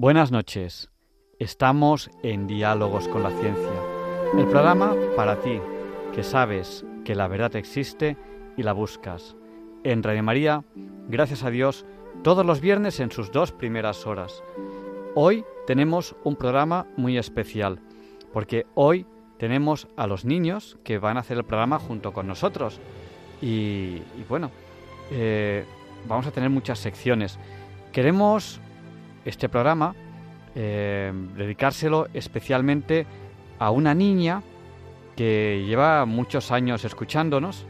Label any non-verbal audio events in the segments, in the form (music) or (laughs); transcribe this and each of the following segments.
Buenas noches. Estamos en Diálogos con la Ciencia, el programa para ti, que sabes que la verdad existe y la buscas. En Radio María, gracias a Dios, todos los viernes en sus dos primeras horas. Hoy tenemos un programa muy especial, porque hoy tenemos a los niños que van a hacer el programa junto con nosotros. Y, bueno, eh, vamos a tener muchas secciones. Queremos este programa, eh, dedicárselo especialmente a una niña que lleva muchos años escuchándonos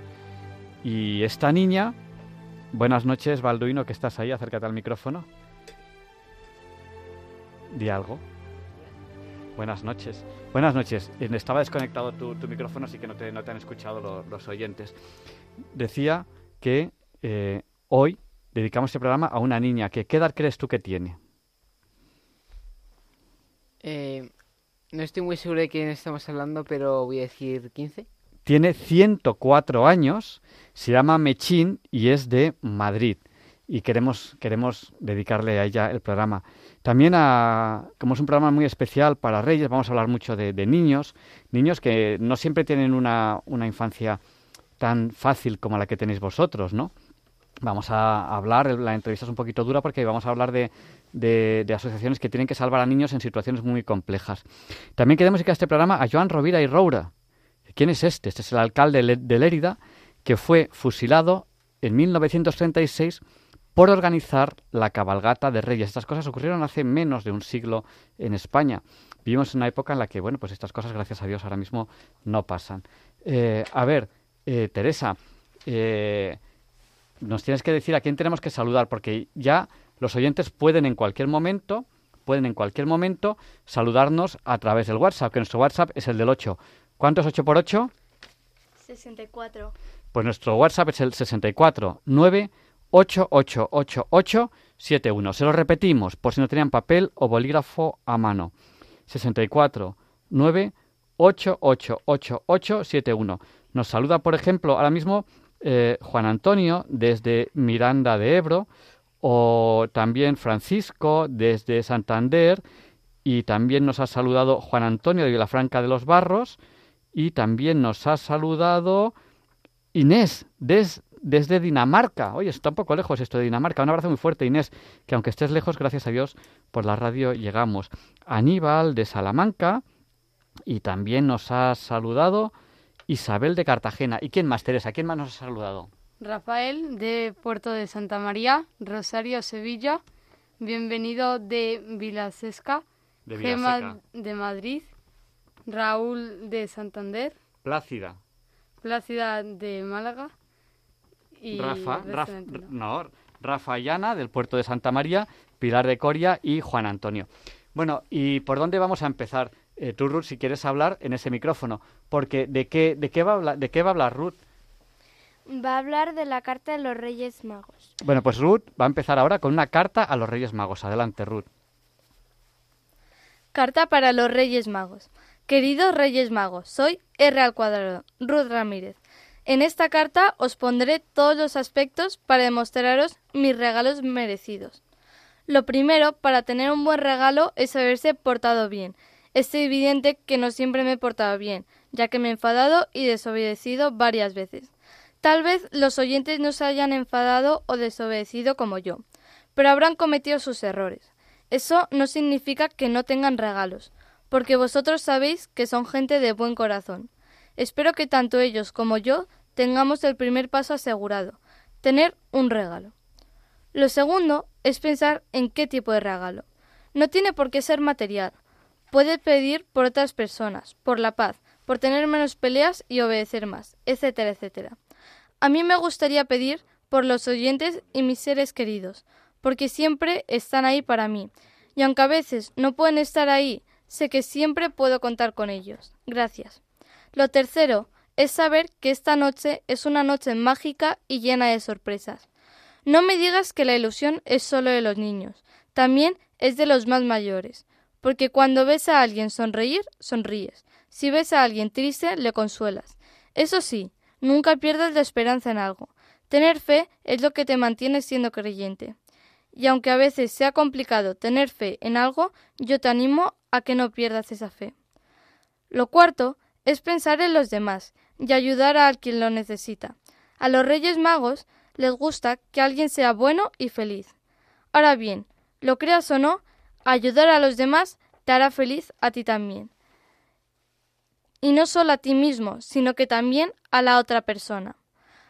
y esta niña, buenas noches Balduino, que estás ahí, acércate al micrófono. Di algo. Buenas noches. Buenas noches. Eh, estaba desconectado tu, micrófono, así que no te, no te han escuchado los, oyentes. Decía que eh, hoy dedicamos este programa a una niña que, ¿qué edad crees tú que tiene? Eh, no estoy muy seguro de quién estamos hablando, pero voy a decir 15. Tiene 104 años, se llama Mechín y es de Madrid. Y queremos, queremos dedicarle a ella el programa. También, a, como es un programa muy especial para Reyes, vamos a hablar mucho de, niños, niños que no siempre tienen una, una infancia tan fácil como la que tenéis vosotros, ¿no? Vamos a hablar, la entrevista es un poquito dura porque vamos a hablar de, de, asociaciones que tienen que salvar a niños en situaciones muy complejas. También queremos dedicar este programa a Joan Rovira y Roura. ¿Quién es este? Este es el alcalde de Lérida que fue fusilado en 1936 por organizar la cabalgata de reyes. Estas cosas ocurrieron hace menos de un siglo en España. Vivimos en una época en la que, bueno, pues estas cosas, gracias a Dios, ahora mismo no pasan. Eh, a ver, eh, Teresa, eh, nos tienes que decir a quién tenemos que saludar, porque ya los oyentes pueden en cualquier momento, pueden en cualquier momento saludarnos a través del WhatsApp, que nuestro WhatsApp es el del 8. ¿Cuánto es 8 por 8? 64. Pues nuestro WhatsApp es el 64 Se lo repetimos por si no tenían papel o bolígrafo a mano. 64 Nos saluda, por ejemplo, ahora mismo eh, Juan Antonio desde Miranda de Ebro o también Francisco desde Santander y también nos ha saludado Juan Antonio de Vilafranca de los Barros y también nos ha saludado Inés desde Dinamarca. Oye, está un poco lejos esto de Dinamarca. Un abrazo muy fuerte, Inés, que aunque estés lejos, gracias a Dios, por la radio llegamos. Aníbal de Salamanca y también nos ha saludado Isabel de Cartagena. ¿Y quién más, Teresa? ¿Quién más nos ha saludado? Rafael de Puerto de Santa María, Rosario, Sevilla. Bienvenido de Vilasesca. De Gema de Madrid. Raúl de Santander. Plácida. Plácida de Málaga. Y Rafa, no, Rafa Llana del Puerto de Santa María, Pilar de Coria y Juan Antonio. Bueno, ¿y por dónde vamos a empezar? Eh, tú, Ruth, si quieres hablar en ese micrófono, porque ¿de qué, de qué, va, de qué va a hablar Ruth? Va a hablar de la carta de los Reyes Magos. Bueno, pues Ruth va a empezar ahora con una carta a los Reyes Magos. Adelante, Ruth. Carta para los Reyes Magos. Queridos Reyes Magos, soy R al cuadrado, Ruth Ramírez. En esta carta os pondré todos los aspectos para demostraros mis regalos merecidos. Lo primero, para tener un buen regalo, es haberse portado bien. Es evidente que no siempre me he portado bien, ya que me he enfadado y desobedecido varias veces. Tal vez los oyentes no se hayan enfadado o desobedecido como yo, pero habrán cometido sus errores. Eso no significa que no tengan regalos, porque vosotros sabéis que son gente de buen corazón. Espero que tanto ellos como yo tengamos el primer paso asegurado, tener un regalo. Lo segundo es pensar en qué tipo de regalo. No tiene por qué ser material. Puede pedir por otras personas, por la paz, por tener menos peleas y obedecer más, etcétera, etcétera. A mí me gustaría pedir por los oyentes y mis seres queridos, porque siempre están ahí para mí, y aunque a veces no pueden estar ahí, sé que siempre puedo contar con ellos. Gracias. Lo tercero es saber que esta noche es una noche mágica y llena de sorpresas. No me digas que la ilusión es solo de los niños, también es de los más mayores, porque cuando ves a alguien sonreír, sonríes. Si ves a alguien triste, le consuelas. Eso sí, Nunca pierdas la esperanza en algo. Tener fe es lo que te mantiene siendo creyente. Y aunque a veces sea complicado tener fe en algo, yo te animo a que no pierdas esa fe. Lo cuarto es pensar en los demás y ayudar a quien lo necesita. A los Reyes Magos les gusta que alguien sea bueno y feliz. Ahora bien, lo creas o no, ayudar a los demás te hará feliz a ti también. Y no solo a ti mismo, sino que también a la otra persona.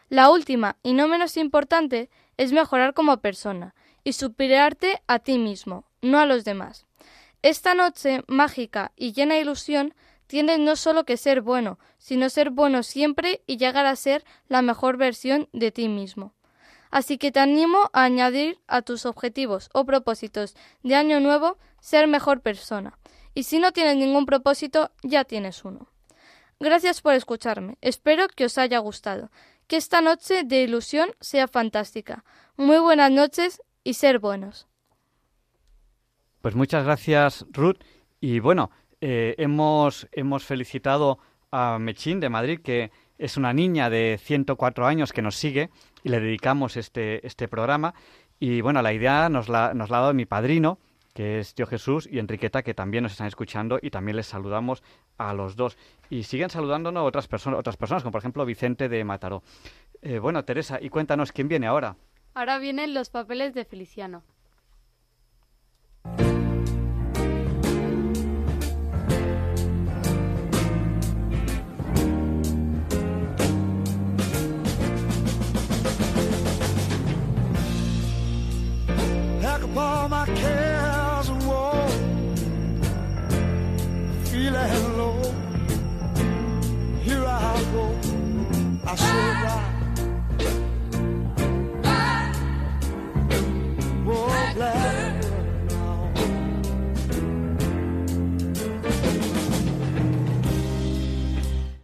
La última, y no menos importante, es mejorar como persona y superarte a ti mismo, no a los demás. Esta noche mágica y llena de ilusión tienes no solo que ser bueno, sino ser bueno siempre y llegar a ser la mejor versión de ti mismo. Así que te animo a añadir a tus objetivos o propósitos de año nuevo ser mejor persona. Y si no tienes ningún propósito, ya tienes uno. Gracias por escucharme. Espero que os haya gustado. Que esta noche de ilusión sea fantástica. Muy buenas noches y ser buenos. Pues muchas gracias, Ruth. Y bueno, eh, hemos, hemos felicitado a Mechín de Madrid, que es una niña de 104 años que nos sigue y le dedicamos este, este programa. Y bueno, la idea nos la, nos la ha dado mi padrino, que es Tío Jesús, y Enriqueta, que también nos están escuchando y también les saludamos a los dos. Y siguen saludándonos otras, personas otras personas, como por ejemplo Vicente de Mataró. Eh, bueno, Teresa, y cuéntanos, ¿quién viene ahora? Ahora vienen los papeles de Feliciano.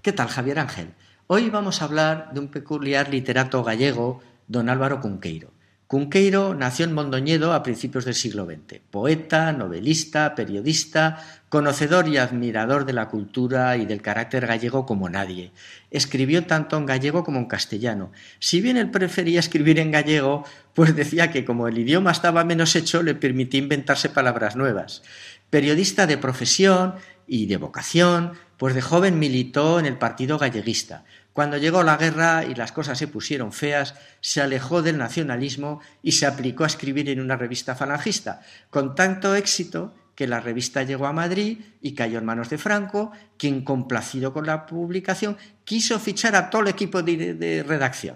¿Qué tal, Javier Ángel? Hoy vamos a hablar de un peculiar literato gallego, don Álvaro Cunqueiro. Cunqueiro nació en Mondoñedo a principios del siglo XX. Poeta, novelista, periodista, conocedor y admirador de la cultura y del carácter gallego como nadie. Escribió tanto en gallego como en castellano. Si bien él prefería escribir en gallego, pues decía que como el idioma estaba menos hecho, le permitía inventarse palabras nuevas. Periodista de profesión y de vocación, pues de joven militó en el Partido Galleguista. Cuando llegó la guerra y las cosas se pusieron feas, se alejó del nacionalismo y se aplicó a escribir en una revista falangista, con tanto éxito que la revista llegó a Madrid y cayó en manos de Franco, quien, complacido con la publicación, quiso fichar a todo el equipo de, redacción.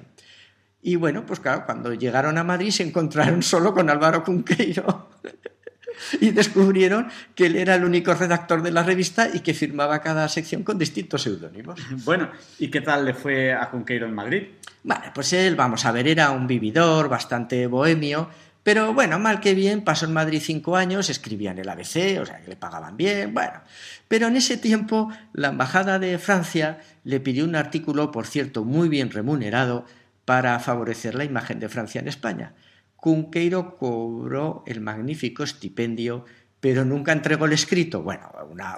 Y bueno, pues claro, cuando llegaron a Madrid se encontraron solo con Álvaro Cunqueiro (laughs) (laughs) y descubrieron que él era el único redactor de la revista y que firmaba cada sección con distintos seudónimos. (laughs) Bueno, ¿y qué tal le fue a Cunqueiro en Madrid? Bueno, pues él, vamos a ver, era un vividor, bastante bohemio, pero bueno, mal que bien, pasó en Madrid cinco años, escribía en el ABC, o sea, que le pagaban bien, bueno. Pero en ese tiempo la Embajada de Francia le pidió un artículo, por cierto, muy bien remunerado, para favorecer la imagen de Francia en España. Cunqueiro cobró el magnífico estipendio, pero nunca entregó el escrito. Bueno,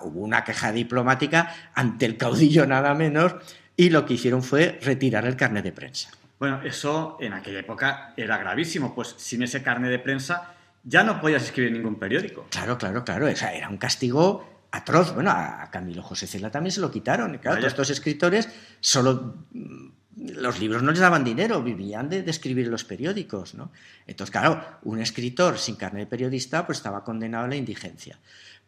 hubo una queja diplomática ante el caudillo nada menos, y lo que hicieron fue retirar el carnet de prensa. Bueno, eso en aquella época era gravísimo, pues sin ese carnet de prensa ya no podías escribir ningún periódico. Claro, claro, claro, era un castigo atroz. Bueno, a Camilo José Cela también se lo quitaron. Claro, todos estos escritores solo los libros no les daban dinero, vivían de, escribir los periódicos, ¿no? Entonces, claro, un escritor sin carnet de periodista pues estaba condenado a la indigencia.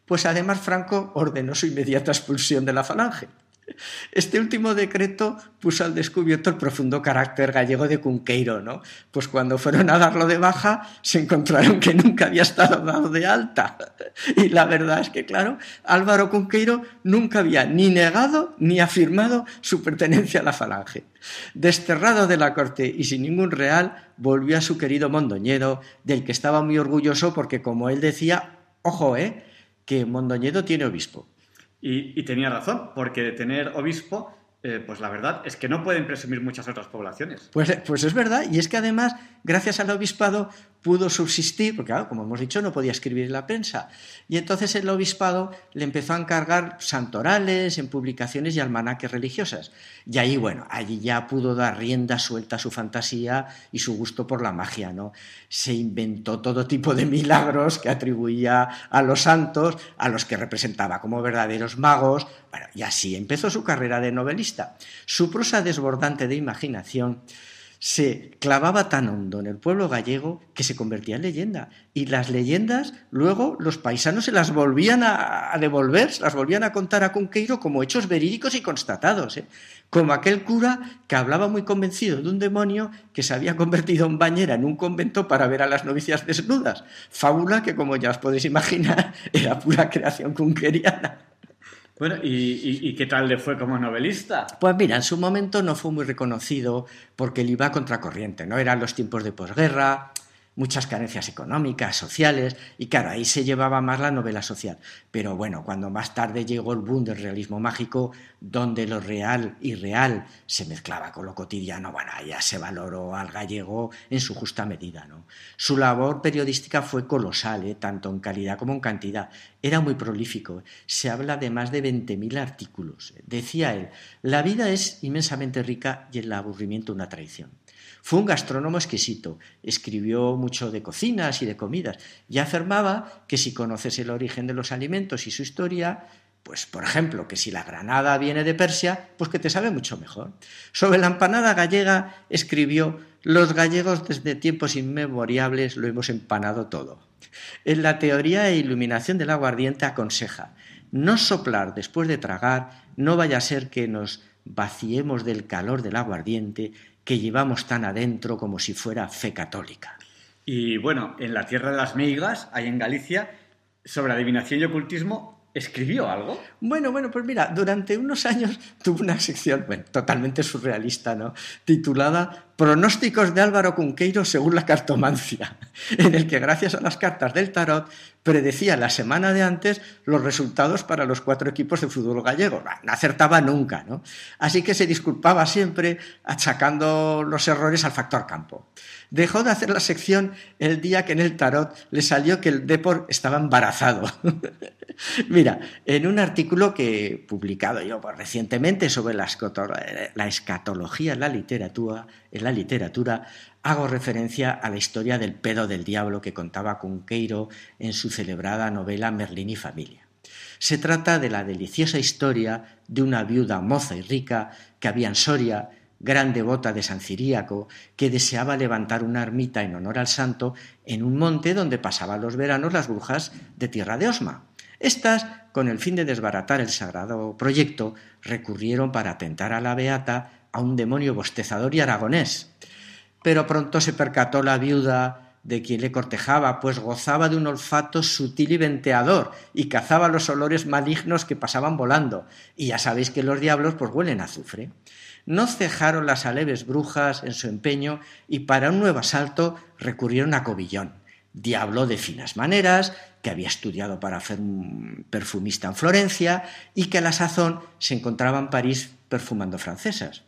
Pues además Franco ordenó su inmediata expulsión de la falange. Este último decreto puso al descubierto el profundo carácter gallego de Cunqueiro, ¿no? Pues cuando fueron a darlo de baja, se encontraron que nunca había estado dado de alta. Y la verdad es que, claro, Álvaro Cunqueiro nunca había ni negado ni afirmado su pertenencia a la falange. Desterrado de la corte y sin ningún real, volvió a su querido Mondoñedo, del que estaba muy orgulloso porque, como él decía, ojo, ¿eh? que Mondoñedo tiene obispo. Y, tenía razón, porque tener obispo, eh, pues la verdad es que no pueden presumir muchas otras poblaciones. Pues, pues es verdad, y es que además, gracias al obispado, pudo subsistir, porque como hemos dicho, no podía escribir en la prensa. Y entonces el obispado le empezó a encargar santorales en publicaciones y almanaques religiosas. Y ahí, bueno, allí ya pudo dar rienda suelta a su fantasía y su gusto por la magia, ¿no? Se inventó todo tipo de milagros que atribuía a los santos, a los que representaba como verdaderos magos, bueno, y así empezó su carrera de novelista. Su prosa desbordante de imaginación se clavaba tan hondo en el pueblo gallego que se convertía en leyenda. Y las leyendas luego los paisanos se las volvían a, devolver, se las volvían a contar a Cunqueiro como hechos verídicos y constatados. ¿eh? Como aquel cura que hablaba muy convencido de un demonio que se había convertido en bañera en un convento para ver a las novicias desnudas. Fábula que, como ya os podéis imaginar, (laughs) era pura creación cunqueriana. Bueno, ¿y, qué tal le fue como novelista? Pues mira, en su momento no fue muy reconocido porque le iba a contracorriente, ¿no? Eran los tiempos de posguerra, muchas carencias económicas, sociales, y claro, ahí se llevaba más la novela social. Pero bueno, cuando más tarde llegó el boom del realismo mágico, donde lo real y real se mezclaba con lo cotidiano, bueno, ya se valoró al gallego en su justa medida. ¿no? Su labor periodística fue colosal, ¿eh? tanto en calidad como en cantidad. Era muy prolífico. Se habla de más de 20.000 artículos. Decía él, la vida es inmensamente rica y el aburrimiento una traición. Fue un gastrónomo exquisito, escribió mucho de cocinas y de comidas y afirmaba que si conoces el origen de los alimentos y su historia, pues por ejemplo, que si la granada viene de Persia, pues que te sabe mucho mejor. Sobre la empanada gallega escribió, los gallegos desde tiempos inmemoriales lo hemos empanado todo. En la teoría e iluminación del aguardiente aconseja, no soplar después de tragar, no vaya a ser que nos vaciemos del calor del aguardiente que llevamos tan adentro como si fuera fe católica. Y bueno, en la tierra de las meigas, ahí en Galicia, sobre adivinación y ocultismo, ¿Escribió algo? Bueno, bueno, pues mira, durante unos años (laughs) tuvo una sección, bueno, totalmente surrealista, ¿no? Titulada Pronósticos de Álvaro Cunqueiro según la cartomancia, (laughs) en el que gracias a las cartas del tarot predecía la semana de antes los resultados para los cuatro equipos de fútbol gallego. No acertaba nunca, ¿no? Así que se disculpaba siempre achacando los errores al factor campo. Dejó de hacer la sección el día que en el tarot le salió que el Depor estaba embarazado. (laughs) Mira, en un artículo que he publicado yo pues, recientemente sobre la, escatología en la literatura, en la literatura, hago referencia a la historia del pedo del diablo que contaba Cunqueiro en su celebrada novela Merlín y familia. Se trata de la deliciosa historia de una viuda moza y rica que había en Soria gran devota de San Ciríaco, que deseaba levantar una ermita en honor al santo en un monte donde pasaban los veranos las brujas de tierra de Osma. Estas, con el fin de desbaratar el sagrado proyecto, recurrieron para atentar a la beata a un demonio bostezador y aragonés. Pero pronto se percató la viuda de quien le cortejaba, pues gozaba de un olfato sutil y venteador y cazaba los olores malignos que pasaban volando. Y ya sabéis que los diablos pues huelen azufre. No cejaron las aleves brujas en su empeño y para un nuevo asalto recurrieron a Cobillón, diablo de finas maneras, que había estudiado para ser un perfumista en Florencia y que a la sazón se encontraba en París perfumando francesas.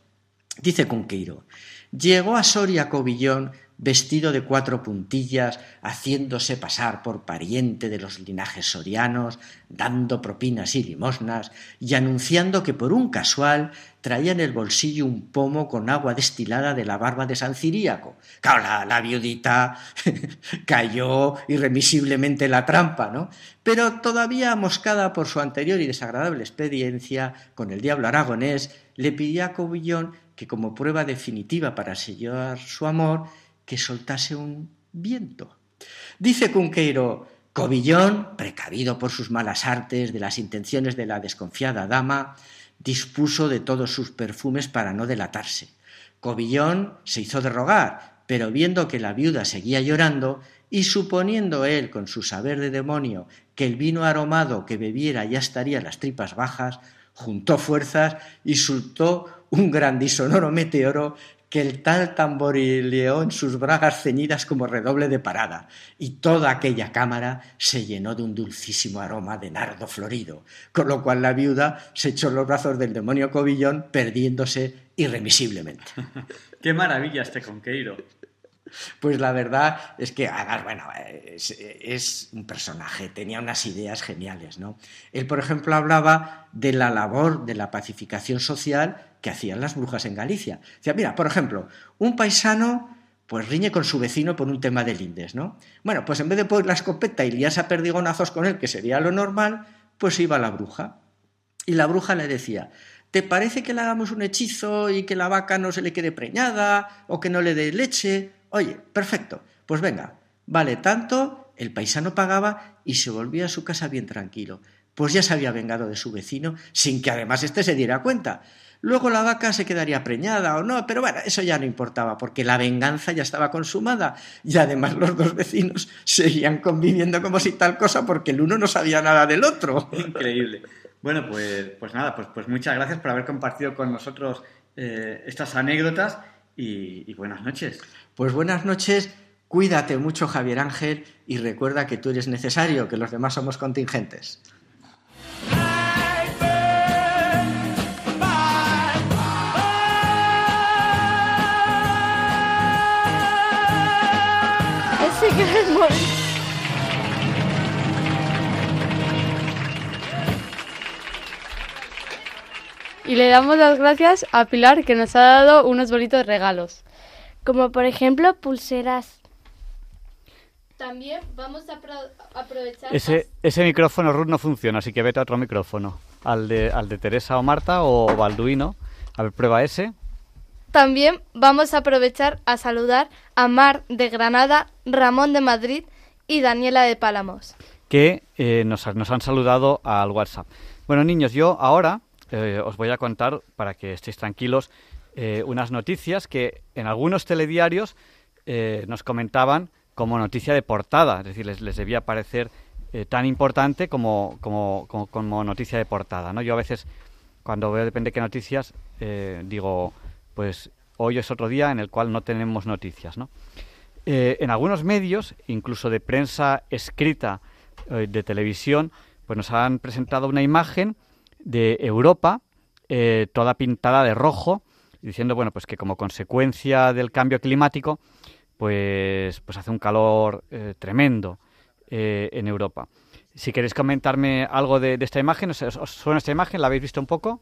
Dice Conqueiro, llegó a Soria Cobillón vestido de cuatro puntillas, haciéndose pasar por pariente de los linajes sorianos, dando propinas y limosnas, y anunciando que por un casual traía en el bolsillo un pomo con agua destilada de la barba de San Ciríaco. Claro, la, viudita (laughs) cayó irremisiblemente en la trampa, ¿no? Pero todavía amoscada por su anterior y desagradable experiencia con el diablo aragonés, le pidió a Cobillón que como prueba definitiva para sellar su amor, que soltase un viento. Dice Cunqueiro, Cobillón, precavido por sus malas artes de las intenciones de la desconfiada dama, dispuso de todos sus perfumes para no delatarse. Cobillón se hizo de rogar, pero viendo que la viuda seguía llorando, y suponiendo él, con su saber de demonio, que el vino aromado que bebiera ya estaría las tripas bajas, juntó fuerzas y soltó un gran y sonoro meteoro que el tal tamborileó en sus bragas ceñidas como redoble de parada, y toda aquella cámara se llenó de un dulcísimo aroma de nardo florido, con lo cual la viuda se echó en los brazos del demonio Cobillón, perdiéndose irremisiblemente. (laughs) ¡Qué maravilla este Conqueiro! Pues la verdad es que, además, bueno, es, es, un personaje, tenía unas ideas geniales, ¿no? Él, por ejemplo, hablaba de la labor de la pacificación social que hacían las brujas en Galicia. Mira, por ejemplo, un paisano pues riñe con su vecino por un tema de lindes, ¿no? Bueno, pues en vez de poner la escopeta y liarse a perdigonazos con él, que sería lo normal, pues iba la bruja. Y la bruja le decía, ¿te parece que le hagamos un hechizo y que la vaca no se le quede preñada o que no le dé leche? Oye, perfecto, pues venga, vale tanto, el paisano pagaba y se volvía a su casa bien tranquilo, pues ya se había vengado de su vecino sin que además éste se diera cuenta. Luego la vaca se quedaría preñada o no, pero bueno, eso ya no importaba, porque la venganza ya estaba consumada y además los dos vecinos seguían conviviendo como si tal cosa porque el uno no sabía nada del otro. (laughs) Increíble. Bueno, pues, pues nada, pues, pues muchas gracias por haber compartido con nosotros eh, estas anécdotas y, y buenas noches. Pues buenas noches. Cuídate mucho, Javier Ángel, y recuerda que tú eres necesario, que los demás somos contingentes. Y le damos las gracias a Pilar que nos ha dado unos bonitos regalos. Como por ejemplo pulseras. También vamos a aprovechar... Ese, ese micrófono Ruth no funciona, así que vete a otro micrófono. Al de, al de Teresa o Marta o Balduino. A ver, prueba ese. También vamos a aprovechar a saludar a Mar de Granada, Ramón de Madrid y Daniela de Pálamos. Que eh, nos, nos, han saludado al WhatsApp. Bueno, niños, yo ahora eh, os voy a contar, para que estéis tranquilos, eh, unas noticias que en algunos telediarios eh, nos comentaban como noticia de portada, es decir, les, debía parecer tan importante como, como, como, como, noticia de portada. ¿no? Yo a veces, cuando veo depende de qué noticias, digo, pues hoy es otro día en el cual no tenemos noticias. ¿no? en algunos medios, incluso de prensa escrita, de televisión, pues nos han presentado una imagen de Europa, eh, toda pintada de rojo, diciendo bueno pues que como consecuencia del cambio climático, pues, pues hace un calor eh, tremendo eh, en Europa. Si queréis comentarme algo de, esta imagen, ¿os, suena esta imagen? ¿La habéis visto un poco?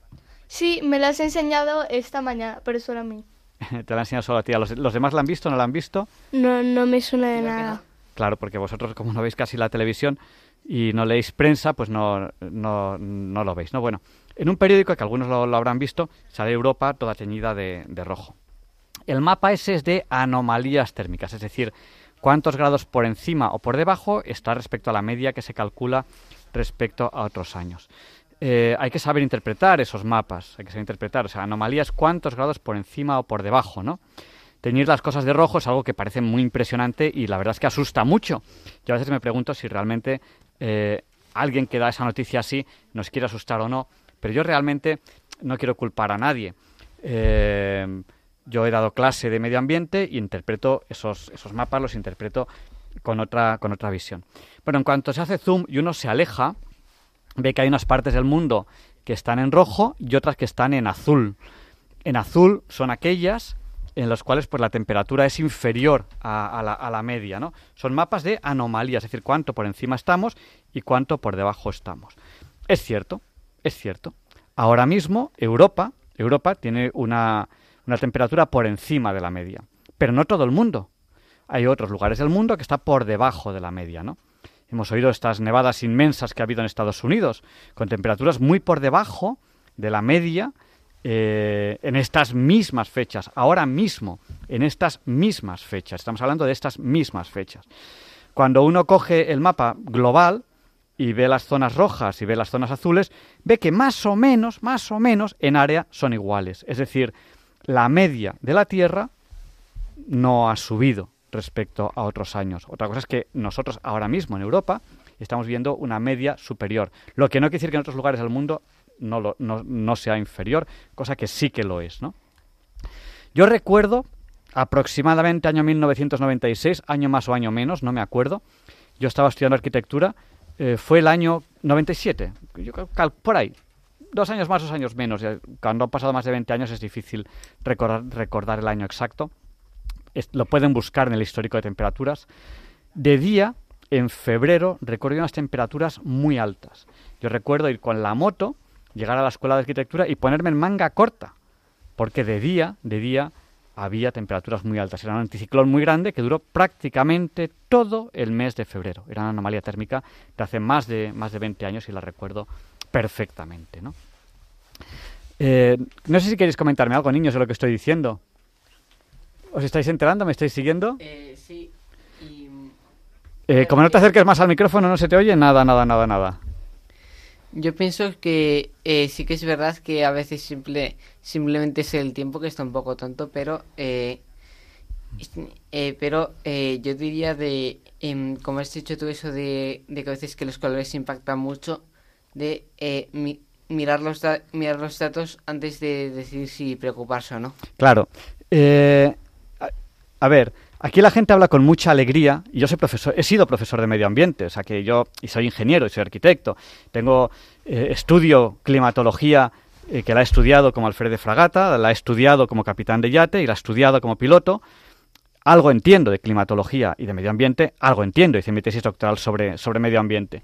Sí, me la has enseñado esta mañana, pero solo a mí. (laughs) Te la he enseñado solo a ti. ¿Los, ¿Los, demás la han visto o no la han visto? No, no me suena de nada. Claro, porque vosotros, como no veis casi la televisión, y no leéis prensa, pues no, no, no lo veis, ¿no? Bueno, en un periódico, que algunos lo, habrán visto, sale Europa toda teñida de, de, rojo. El mapa ese es de anomalías térmicas, es decir, cuántos grados por encima o por debajo está respecto a la media que se calcula respecto a otros años. Eh, hay que saber interpretar esos mapas, hay que saber interpretar, o sea, anomalías cuántos grados por encima o por debajo, ¿no? Teñir las cosas de rojo es algo que parece muy impresionante y la verdad es que asusta mucho. Yo a veces me pregunto si realmente eh, alguien que da esa noticia así nos quiere asustar o no, pero yo realmente no quiero culpar a nadie. Eh, yo he dado clase de medio ambiente y interpreto esos, esos mapas, los interpreto con otra, con otra visión. Bueno, en cuanto se hace zoom y uno se aleja, ve que hay unas partes del mundo que están en rojo y otras que están en azul. En azul son aquellas en los cuales pues la temperatura es inferior a, la, a, la, media, ¿no? Son mapas de anomalías, es decir, cuánto por encima estamos y cuánto por debajo estamos. Es cierto, es cierto. Ahora mismo Europa, Europa tiene una, una temperatura por encima de la media, pero no todo el mundo. Hay otros lugares del mundo que está por debajo de la media, ¿no? Hemos oído estas nevadas inmensas que ha habido en Estados Unidos, con temperaturas muy por debajo de la media eh, en estas mismas fechas, ahora mismo, en estas mismas fechas. Estamos hablando de estas mismas fechas. Cuando uno coge el mapa global y ve las zonas rojas y ve las zonas azules, ve que más o menos, más o menos, en área son iguales. Es decir, la media de la Tierra no ha subido respecto a otros años. Otra cosa es que nosotros ahora mismo en Europa estamos viendo una media superior, lo que no quiere decir que en otros lugares del mundo no, sea inferior, cosa que sí que lo es, ¿no? Yo recuerdo aproximadamente año 1996, año más o año menos, no me acuerdo. Yo estaba estudiando arquitectura, eh, fue el año 97, yo, por ahí, dos años más, dos años menos. Cuando han pasado más de 20 años es difícil recordar, recordar el año exacto. lo pueden buscar en el histórico de temperaturas. De día, en febrero, recuerdo unas temperaturas muy altas. Yo recuerdo ir con la moto, llegar a la escuela de arquitectura y ponerme en manga corta, porque de día, de día, había temperaturas muy altas. Era un anticiclón muy grande que duró prácticamente todo el mes de febrero. Era una anomalía térmica de hace más de, más de 20 años y la recuerdo perfectamente. ¿no? Eh, no sé si queréis comentarme algo, niños, de lo que estoy diciendo. ¿Os estáis enterando? ¿Me estáis siguiendo? Eh, sí. Y... Eh, como no te acerques más al micrófono, no se te oye nada, nada, nada, nada. Yo pienso que eh, sí que es verdad que a veces simple, simplemente es el tiempo que está un poco tonto, pero eh, eh, pero yo diría de, em, como has dicho tú eso de, de, que a veces que los colores impactan mucho, de mirar, los mirar los datos antes de decidir si preocuparse o no. Claro. A, a ver, Aquí la gente habla con mucha alegría, y yo soy profesor, he sido profesor de medio ambiente, o sea que yo, y soy ingeniero, y soy arquitecto, tengo eh, estudio climatología eh, que la he estudiado como alférez de fragata, la he estudiado como capitán de yate y la he estudiado como piloto. Algo entiendo de climatología y de medio ambiente, algo entiendo, hice mi tesis doctoral sobre, sobre medio ambiente.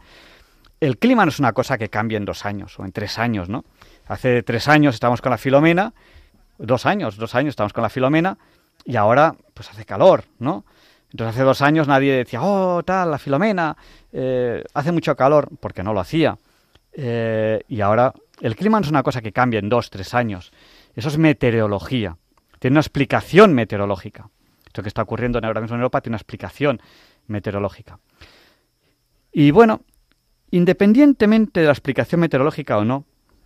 El clima no es una cosa que cambie en dos años o en tres años, ¿no? Hace tres años estábamos con la Filomena, dos años, dos años estábamos con la Filomena, y ahora pues hace calor, ¿no? Entonces hace dos años nadie decía, oh, tal, la Filomena, eh, hace mucho calor, porque no lo hacía. Eh, y ahora el clima no es una cosa que cambia en dos, tres años. Eso es meteorología. Tiene una explicación meteorológica. Esto que está ocurriendo ahora mismo en Europa tiene una explicación meteorológica. Y bueno, independientemente de la explicación meteorológica o no,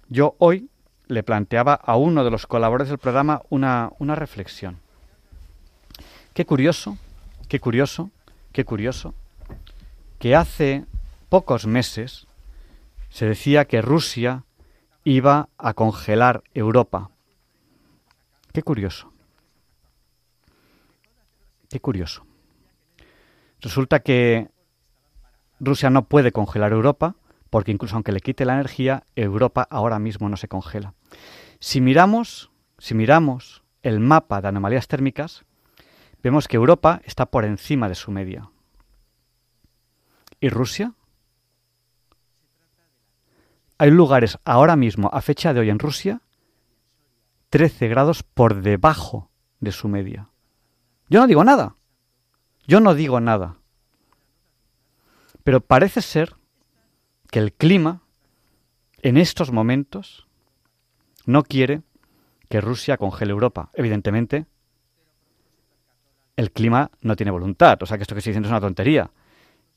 yo hoy le planteaba a uno de los colaboradores del programa una, una reflexión. Qué curioso, qué curioso, qué curioso, que hace pocos meses se decía que Rusia iba a congelar Europa. Qué curioso. Qué curioso. Resulta que Rusia no puede congelar Europa porque incluso aunque le quite la energía, Europa ahora mismo no se congela. Si miramos, si miramos el mapa de anomalías térmicas, vemos que Europa está por encima de su media. ¿Y Rusia? Hay lugares ahora mismo, a fecha de hoy en Rusia, 13 grados por debajo de su media. Yo no digo nada. Yo no digo nada. Pero parece ser que el clima, en estos momentos, no quiere que Rusia congele Europa. Evidentemente, el clima no tiene voluntad. O sea que esto que estoy diciendo es una tontería.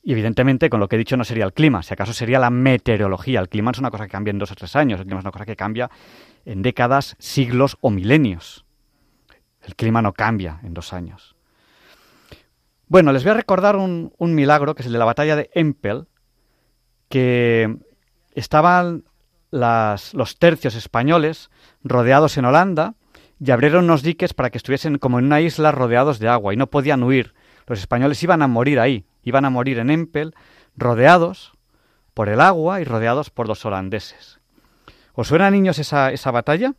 Y evidentemente con lo que he dicho no sería el clima, si acaso sería la meteorología. El clima no es una cosa que cambia en dos o tres años, el clima es una cosa que cambia en décadas, siglos o milenios. El clima no cambia en dos años. Bueno, les voy a recordar un, milagro, que es el de la batalla de Empel, que estaban los tercios españoles rodeados en Holanda, y abrieron unos diques para que estuviesen como en una isla rodeados de agua y no podían huir. Los españoles iban a morir ahí, iban a morir en Empel, rodeados por el agua y rodeados por los holandeses. ¿Os suena, niños, esa, esa batalla?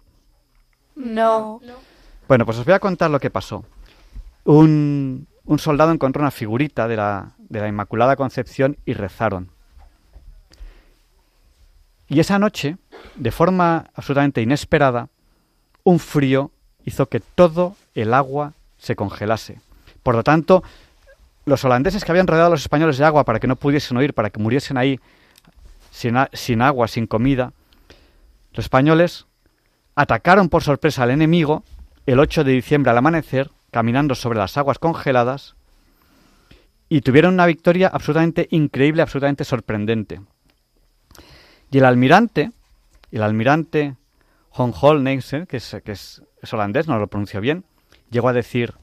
No. Bueno, pues os voy a contar lo que pasó. Un, un soldado encontró una figurita de la, de la Inmaculada Concepción y rezaron. Y esa noche, de forma absolutamente inesperada, un frío hizo que todo el agua se congelase. Por lo tanto, los holandeses que habían rodeado a los españoles de agua para que no pudiesen oír, para que muriesen ahí sin, agua, sin comida, los españoles atacaron por sorpresa al enemigo el 8 de diciembre al amanecer, caminando sobre las aguas congeladas, y tuvieron una victoria absolutamente increíble, absolutamente sorprendente. Y el almirante, el almirante Holnexen, que, es, que es, es holandés, no lo pronuncio bien, llegó a decir,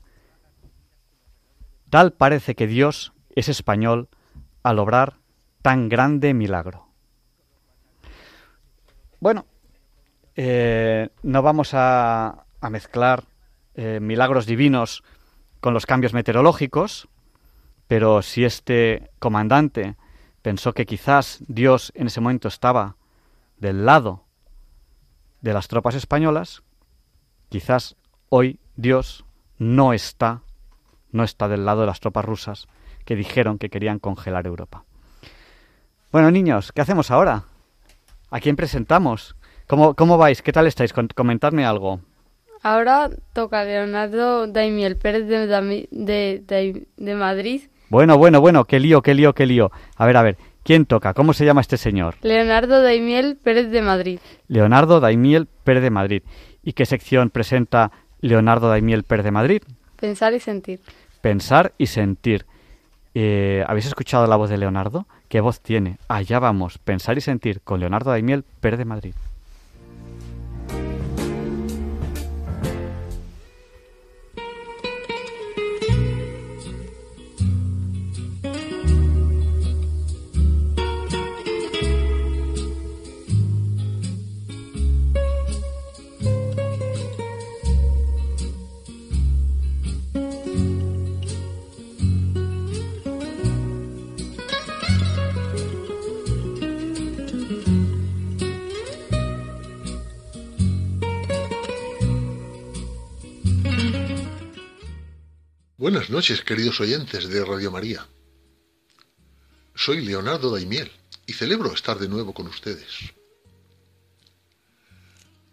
tal parece que Dios es español al obrar tan grande milagro. Bueno, eh, no vamos a, a mezclar eh, milagros divinos con los cambios meteorológicos, pero si este comandante pensó que quizás Dios en ese momento estaba del lado de las tropas españolas, quizás hoy Dios no está no está del lado de las tropas rusas que dijeron que querían congelar Europa. Bueno, niños, ¿qué hacemos ahora? ¿A quién presentamos? ¿Cómo, cómo vais? ¿Qué tal estáis? Comentadme algo. Ahora toca Leonardo Daimiel Pérez de, de, de, Madrid. Bueno, bueno, bueno, qué lío, qué lío, qué lío. A ver, a ver, ¿quién toca? ¿Cómo se llama este señor? Leonardo Daimiel Pérez de Madrid. Leonardo Daimiel Pérez de Madrid. ¿Y qué sección presenta Leonardo Daimiel Pérez de Madrid? Pensar y sentir. Pensar y sentir. Eh, ¿Habéis escuchado la voz de Leonardo? ¿Qué voz tiene? Allá vamos, Pensar y sentir con Leonardo Daimiel Pérez de Madrid. Buenas noches, queridos oyentes de Radio María. Soy Leonardo Daimiel y celebro estar de nuevo con ustedes.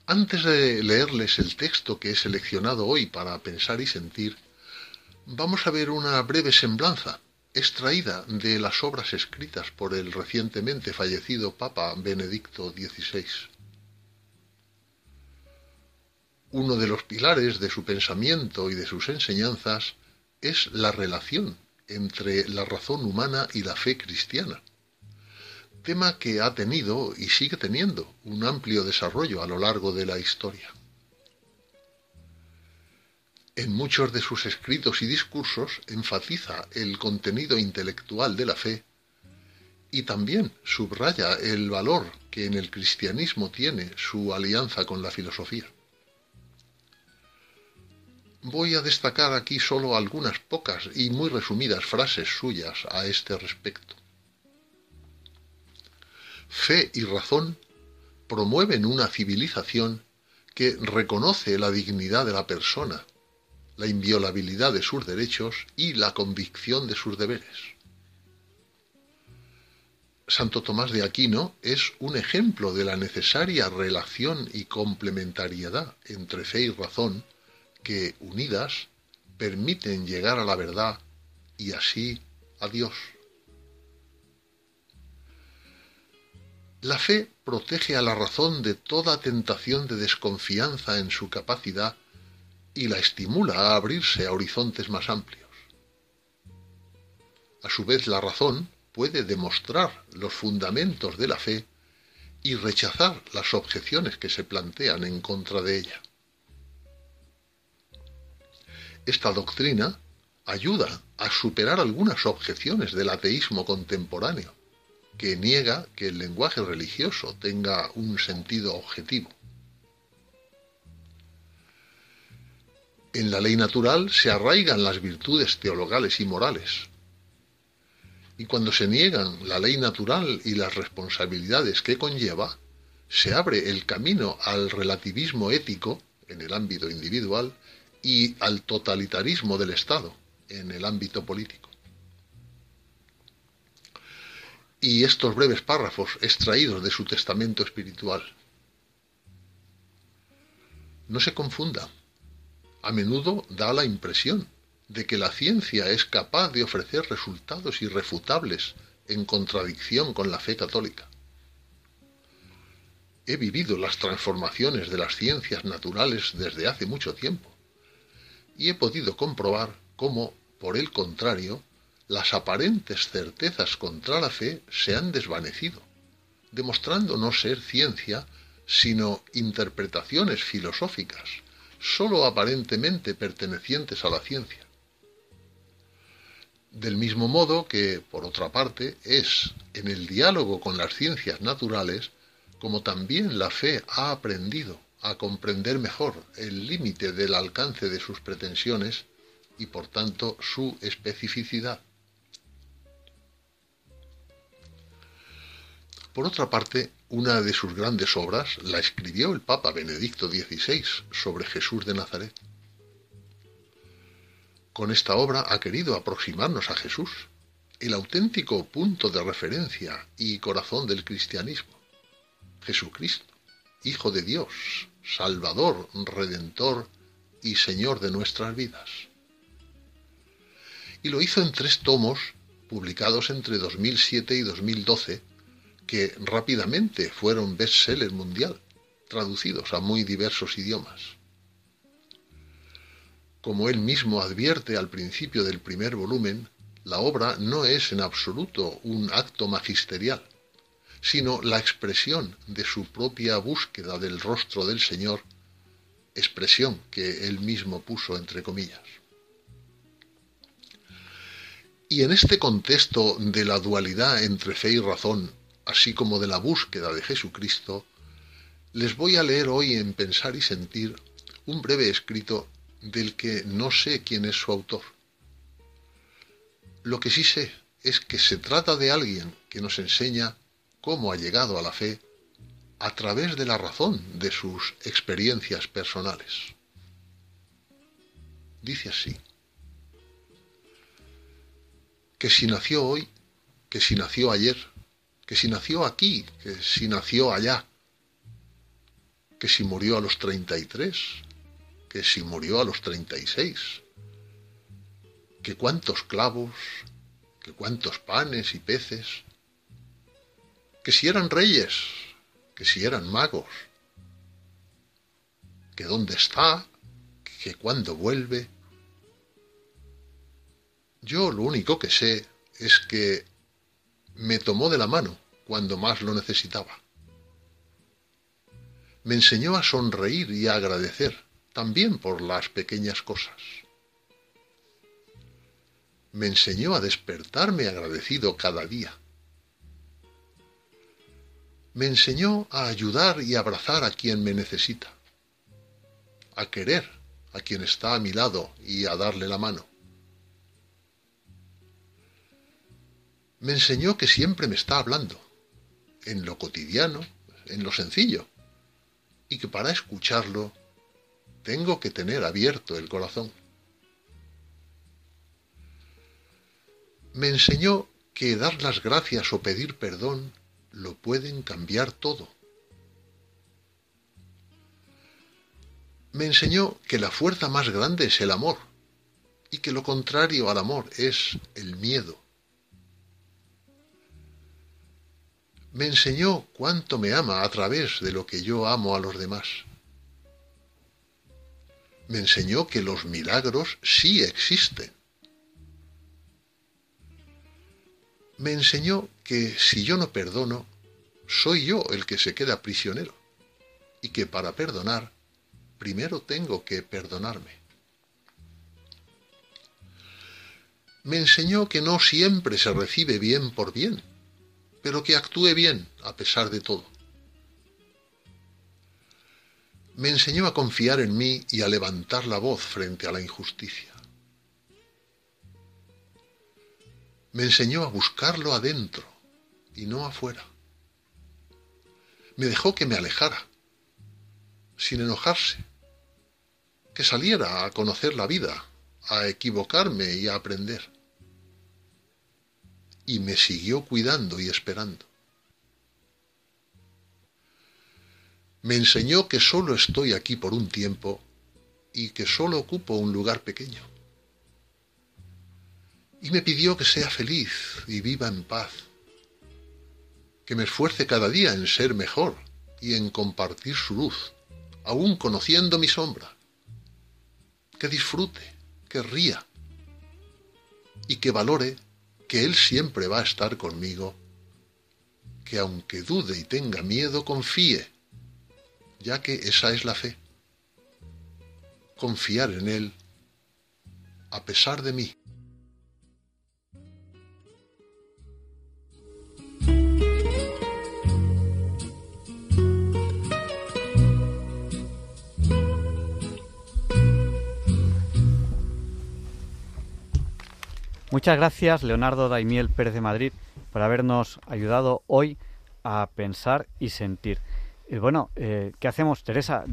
Antes de leerles el texto que he seleccionado hoy para pensar y sentir, vamos a ver una breve semblanza extraída de las obras escritas por el recientemente fallecido Papa Benedicto XVI. Uno de los pilares de su pensamiento y de sus enseñanzas es la relación entre la razón humana y la fe cristiana, tema que ha tenido y sigue teniendo un amplio desarrollo a lo largo de la historia. En muchos de sus escritos y discursos enfatiza el contenido intelectual de la fe y también subraya el valor que en el cristianismo tiene su alianza con la filosofía. Voy a destacar aquí solo algunas pocas y muy resumidas frases suyas a este respecto. Fe y razón promueven una civilización que reconoce la dignidad de la persona, la inviolabilidad de sus derechos y la convicción de sus deberes. Santo Tomás de Aquino es un ejemplo de la necesaria relación y complementariedad entre fe y razón que, unidas, permiten llegar a la verdad y así a Dios. La fe protege a la razón de toda tentación de desconfianza en su capacidad y la estimula a abrirse a horizontes más amplios. A su vez, la razón puede demostrar los fundamentos de la fe y rechazar las objeciones que se plantean en contra de ella. Esta doctrina ayuda a superar algunas objeciones del ateísmo contemporáneo, que niega que el lenguaje religioso tenga un sentido objetivo. En la ley natural se arraigan las virtudes teologales y morales. Y cuando se niegan la ley natural y las responsabilidades que conlleva, se abre el camino al relativismo ético en el ámbito individual y al totalitarismo del Estado en el ámbito político. Y estos breves párrafos extraídos de su testamento espiritual. No se confunda. A menudo da la impresión de que la ciencia es capaz de ofrecer resultados irrefutables en contradicción con la fe católica. He vivido las transformaciones de las ciencias naturales desde hace mucho tiempo y he podido comprobar cómo, por el contrario, las aparentes certezas contra la fe se han desvanecido, demostrando no ser ciencia, sino interpretaciones filosóficas, sólo aparentemente pertenecientes a la ciencia. Del mismo modo que, por otra parte, es en el diálogo con las ciencias naturales como también la fe ha aprendido a comprender mejor el límite del alcance de sus pretensiones y por tanto su especificidad. Por otra parte, una de sus grandes obras la escribió el Papa Benedicto XVI sobre Jesús de Nazaret. Con esta obra ha querido aproximarnos a Jesús, el auténtico punto de referencia y corazón del cristianismo. Jesucristo, Hijo de Dios, Salvador, Redentor y Señor de nuestras vidas. Y lo hizo en tres tomos publicados entre 2007 y 2012, que rápidamente fueron bestseller mundial, traducidos a muy diversos idiomas. Como él mismo advierte al principio del primer volumen, la obra no es en absoluto un acto magisterial, sino la expresión de su propia búsqueda del rostro del Señor, expresión que él mismo puso entre comillas. Y en este contexto de la dualidad entre fe y razón, así como de la búsqueda de Jesucristo, les voy a leer hoy en Pensar y Sentir un breve escrito del que no sé quién es su autor. Lo que sí sé es que se trata de alguien que nos enseña cómo ha llegado a la fe a través de la razón de sus experiencias personales. Dice así, que si nació hoy, que si nació ayer, que si nació aquí, que si nació allá, que si murió a los 33, que si murió a los 36, que cuántos clavos, que cuántos panes y peces, que si eran reyes, que si eran magos, que dónde está, que cuándo vuelve. Yo lo único que sé es que me tomó de la mano cuando más lo necesitaba. Me enseñó a sonreír y a agradecer también por las pequeñas cosas. Me enseñó a despertarme agradecido cada día. Me enseñó a ayudar y abrazar a quien me necesita, a querer a quien está a mi lado y a darle la mano. Me enseñó que siempre me está hablando, en lo cotidiano, en lo sencillo, y que para escucharlo tengo que tener abierto el corazón. Me enseñó que dar las gracias o pedir perdón lo pueden cambiar todo. Me enseñó que la fuerza más grande es el amor y que lo contrario al amor es el miedo. Me enseñó cuánto me ama a través de lo que yo amo a los demás me enseñó que los milagros sí existen. Me enseñó que si yo no perdono, soy yo el que se queda prisionero y que para perdonar, primero tengo que perdonarme. Me enseñó que no siempre se recibe bien por bien, pero que actúe bien a pesar de todo me enseñó a confiar en mí y a levantar la voz frente a la injusticia. Me enseñó a buscarlo adentro y no afuera. Me dejó que me alejara, sin enojarse, que saliera a conocer la vida, a equivocarme y a aprender. Y me siguió cuidando y esperando. Me enseñó que solo estoy aquí por un tiempo y que solo ocupo un lugar pequeño. Y me pidió que sea feliz y viva en paz, que me esfuerce cada día en ser mejor y en compartir su luz, aún conociendo mi sombra, que disfrute, que ría y que valore que Él siempre va a estar conmigo, que aunque dude y tenga miedo, confíe ya que esa es la fe. Confiar en Él a pesar de mí. Muchas gracias, Leonardo Daimiel Pérez de Madrid, por habernos ayudado hoy a pensar y sentir. Y bueno, eh, ¿qué hacemos, Teresa?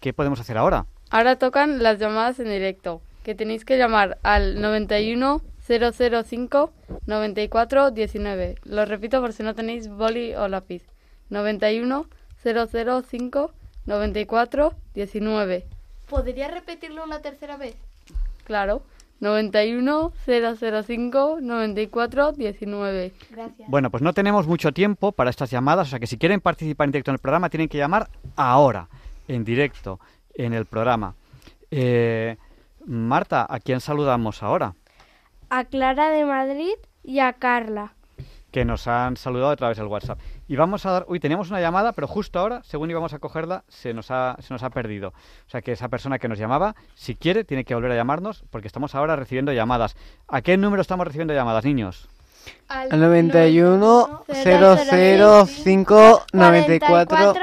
¿Qué podemos hacer ahora? Ahora tocan las llamadas en directo. que tenéis que llamar al 91 005 94 19. Lo repito por si no tenéis boli o lápiz. 91 005 94 19. ¿Podría repetirlo una tercera vez? Claro. 91 005 94 19. Gracias. Bueno, pues no tenemos mucho tiempo para estas llamadas, o sea que si quieren participar en directo en el programa tienen que llamar ahora, en directo, en el programa. Eh, Marta, ¿a quién saludamos ahora? A Clara de Madrid y a Carla. Que nos han saludado a través del WhatsApp. Y vamos a dar... Uy, teníamos una llamada, pero justo ahora, según íbamos a cogerla, se nos ha, se nos ha perdido. O sea que esa persona que nos llamaba, si quiere, tiene que volver a llamarnos, porque estamos ahora recibiendo llamadas. ¿A qué número estamos recibiendo llamadas, niños? Al 91 005 94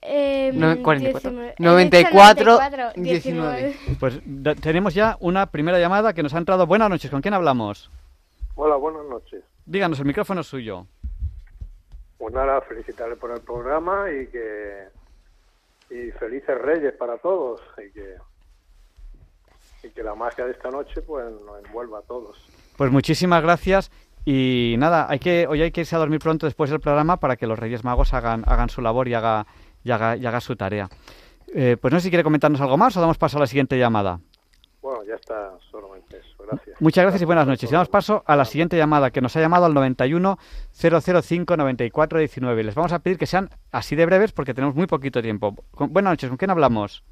eh, No, 44. 19. 94, 19. Pues da- tenemos ya una primera llamada que nos ha entrado. Buenas noches, ¿con quién hablamos? Hola, buenas noches. Díganos, el micrófono es suyo. Pues nada, felicitarle por el programa y que y felices Reyes para todos y que y que la magia de esta noche pues nos envuelva a todos. Pues muchísimas gracias y nada, hay que hoy hay que irse a dormir pronto después del programa para que los Reyes Magos hagan hagan su labor y haga y haga, y haga su tarea. Eh, pues no sé si quiere comentarnos algo más o damos paso a la siguiente llamada. Bueno, ya está solamente eso. Gracias. Muchas gracias y buenas noches. Y damos paso a la siguiente llamada que nos ha llamado al 91 005 94 19. Les vamos a pedir que sean así de breves porque tenemos muy poquito tiempo. Con- buenas noches, ¿con quién hablamos?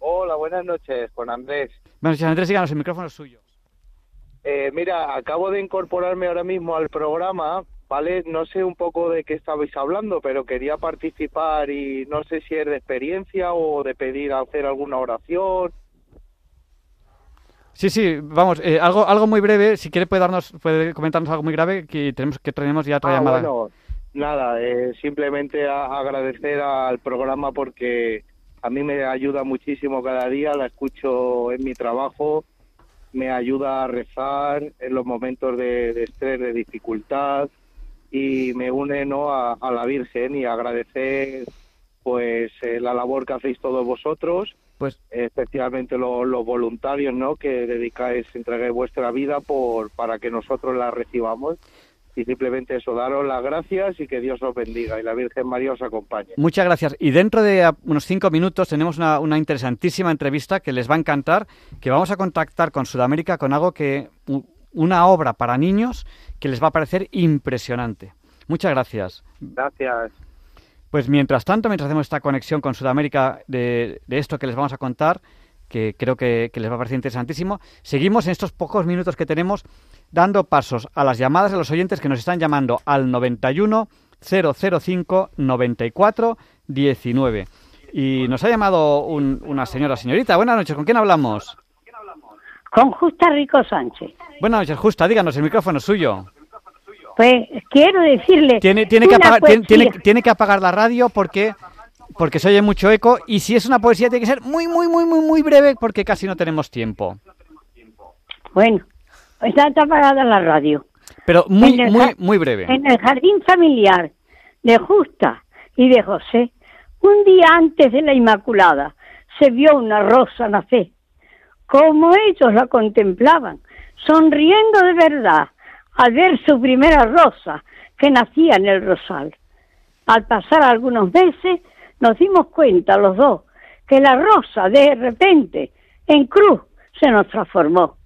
Hola, buenas noches, con Andrés. Buenas noches, Andrés, díganos, el micrófono es suyo. Eh, mira, acabo de incorporarme ahora mismo al programa, ¿vale? No sé un poco de qué estabais hablando, pero quería participar y no sé si es de experiencia o de pedir hacer alguna oración. Sí, sí, vamos, eh, algo, algo muy breve. Si quiere puede darnos, puede comentarnos algo muy grave que tenemos que tenemos ya otra Ah, llamada. bueno, nada, eh, simplemente a- agradecer al programa porque a mí me ayuda muchísimo cada día, la escucho en mi trabajo, me ayuda a rezar en los momentos de, de estrés, de dificultad y me une ¿no? a, a la Virgen y agradecer pues eh, la labor que hacéis todos vosotros, Pues especialmente lo- los voluntarios ¿no? que dedicáis, entregáis vuestra vida por para que nosotros la recibamos y simplemente eso, daros las gracias y que Dios os bendiga y la Virgen María os acompañe. Muchas gracias. Y dentro de ah, unos cinco minutos tenemos una, una interesantísima entrevista que les va a encantar, que vamos a contactar con Sudamérica con algo que, una obra para niños que les va a parecer impresionante. Muchas gracias. Gracias. Pues mientras tanto, mientras hacemos esta conexión con Sudamérica de, de esto que les vamos a contar, que creo que, que les va a parecer interesantísimo, seguimos en estos pocos minutos que tenemos dando pasos a las llamadas de los oyentes que nos están llamando al 91 005 94 19. Y nos ha llamado un- una señora, señorita. Buenas noches, ¿con quién hablamos? Con Justa Rico Sánchez. Buenas noches, Justa, díganos, el micrófono es suyo. Pues quiero decirle. Tiene, tiene, que, apagar, tiene, tiene- tiene que apagar la radio porque, porque se oye mucho eco y si es una poesía tiene que ser muy, muy, muy, muy, muy breve porque casi no tenemos tiempo. Bueno, está apagada la radio. Pero muy, el muy, muy breve. En el jardín familiar de Justa y de José, un día antes de la Inmaculada, se vio una rosa nacer. Como ellos la contemplaban, sonriendo de verdad, al ver su primera rosa que nacía en el rosal. Al pasar algunos meses, nos dimos cuenta los dos que la rosa de repente en cruz se nos transformó.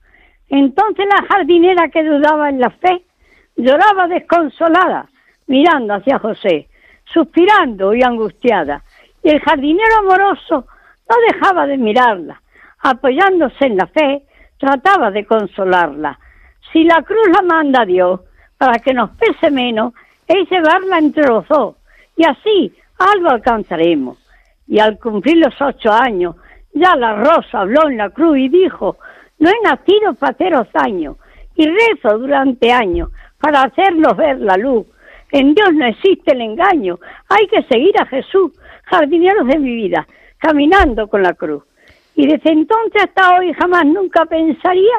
Entonces la jardinera que dudaba en la fe lloraba desconsolada, mirando hacia José, suspirando y angustiada. Y el jardinero amoroso no dejaba de mirarla, apoyándose en la fe, trataba de consolarla. Si la cruz la manda Dios para que nos pese menos, es llevarla entre los dos, y así algo alcanzaremos. Y al cumplir los ocho años, ya la rosa habló en la cruz y dijo, no he nacido para haceros daño, y rezo durante años para hacernos ver la luz. En Dios no existe el engaño, hay que seguir a Jesús, jardineros de mi vida, caminando con la cruz. Y desde entonces hasta hoy jamás nunca pensaría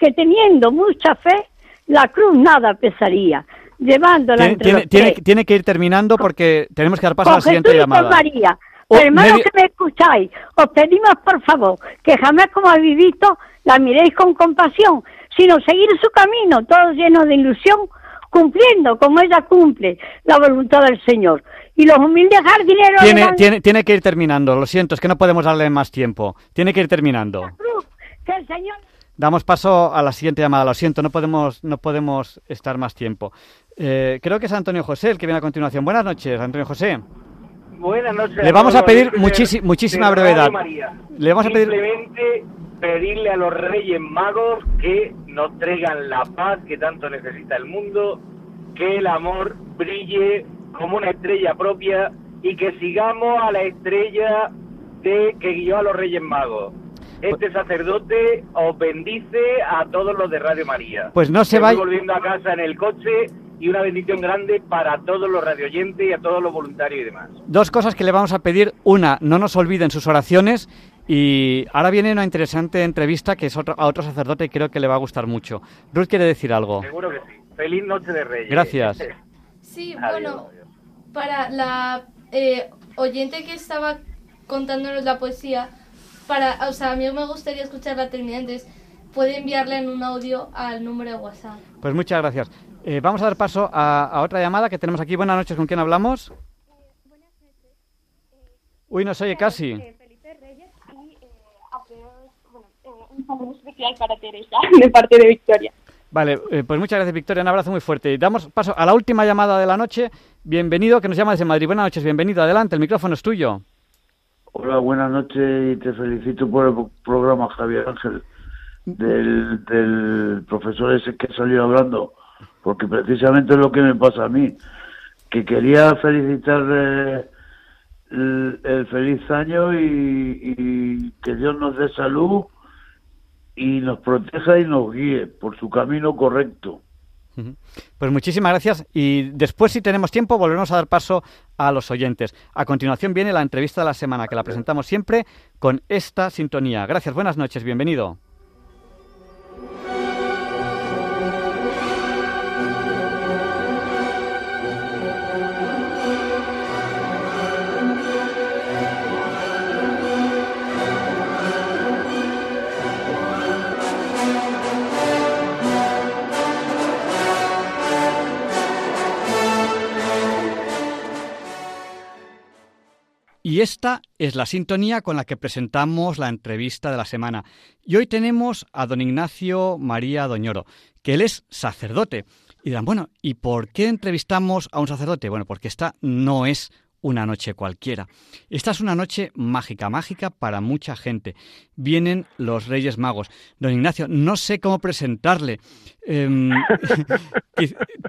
que teniendo mucha fe, la cruz nada pesaría, llevándola Tiene, entre tiene, los tiene- pies. tiene que ir terminando porque tenemos que dar paso a la siguiente Jesús llamada. María. Oh, Hermanos medio- que me escucháis, os pedimos por favor que jamás como habéis visto la miréis con compasión, sino seguir su camino, todos llenos de ilusión, cumpliendo como ella cumple la voluntad del Señor. Y los humildes jardineros... Tiene, tiene, tiene que ir terminando, lo siento, es que no podemos darle más tiempo. Tiene que ir terminando. Que el Señor... Damos paso a la siguiente llamada, lo siento, no podemos, no podemos estar más tiempo. Eh, creo que es Antonio José el que viene a continuación. Buenas noches, Antonio José. Buenas noches. Le vamos a pedir muchísima brevedad. Le vamos a pedir... Simplemente pedirle a los Reyes Magos que nos traigan la paz que tanto necesita el mundo, que el amor brille como una estrella propia y que sigamos a la estrella de que guió a los Reyes Magos. Este sacerdote os bendice a todos los de Radio María. Pues no se va. vaya. volviendo a casa en el coche y una bendición grande para todos los radioyentes y a todos los voluntarios y demás. Dos cosas que le vamos a pedir. Una, no nos olviden sus oraciones. Y ahora viene una interesante entrevista que es otro, a otro sacerdote y creo que le va a gustar mucho. Ruth quiere decir algo. Seguro que sí. Feliz noche de Reyes. Gracias. (laughs) Sí, bueno, para la eh, oyente que estaba contándonos la poesía, para, o sea, a mí me gustaría escucharla terminando, entonces puede enviarle en un audio al número de WhatsApp. Pues muchas gracias. Eh, vamos a dar paso a, a, otra llamada que tenemos aquí. Buenas noches, ¿con quién hablamos? Uy, no se oye casi. Felipe Reyes y un saludo especial para Teresa (laughs) de parte de Victoria. Vale, eh, pues muchas gracias Victoria, un abrazo muy fuerte. Damos paso a la última llamada de la noche. Bienvenido, que nos llama desde Madrid. Buenas noches, bienvenido. Adelante, el micrófono es tuyo. Hola, buenas noches y te felicito por el programa, Javier Ángel, del, profesor ese que salió hablando, porque precisamente es lo que me pasa a mí, que quería felicitarle el, el feliz año y que Dios nos dé salud y nos proteja y nos guíe por su camino correcto. Pues muchísimas gracias y después si tenemos tiempo volveremos a dar paso a los oyentes. A continuación viene la entrevista de la semana que la presentamos siempre con esta sintonía. Gracias, buenas noches, bienvenido. Y esta es la sintonía con la que presentamos la entrevista de la semana. Y hoy tenemos a don Ignacio María Doñoro, que él es sacerdote. Y dirán, bueno, ¿y por qué entrevistamos a un sacerdote? Bueno, porque esta no es una noche cualquiera. Esta es una noche mágica, mágica para mucha gente. Vienen los Reyes Magos. Don Ignacio, no sé cómo presentarle, (laughs) eh,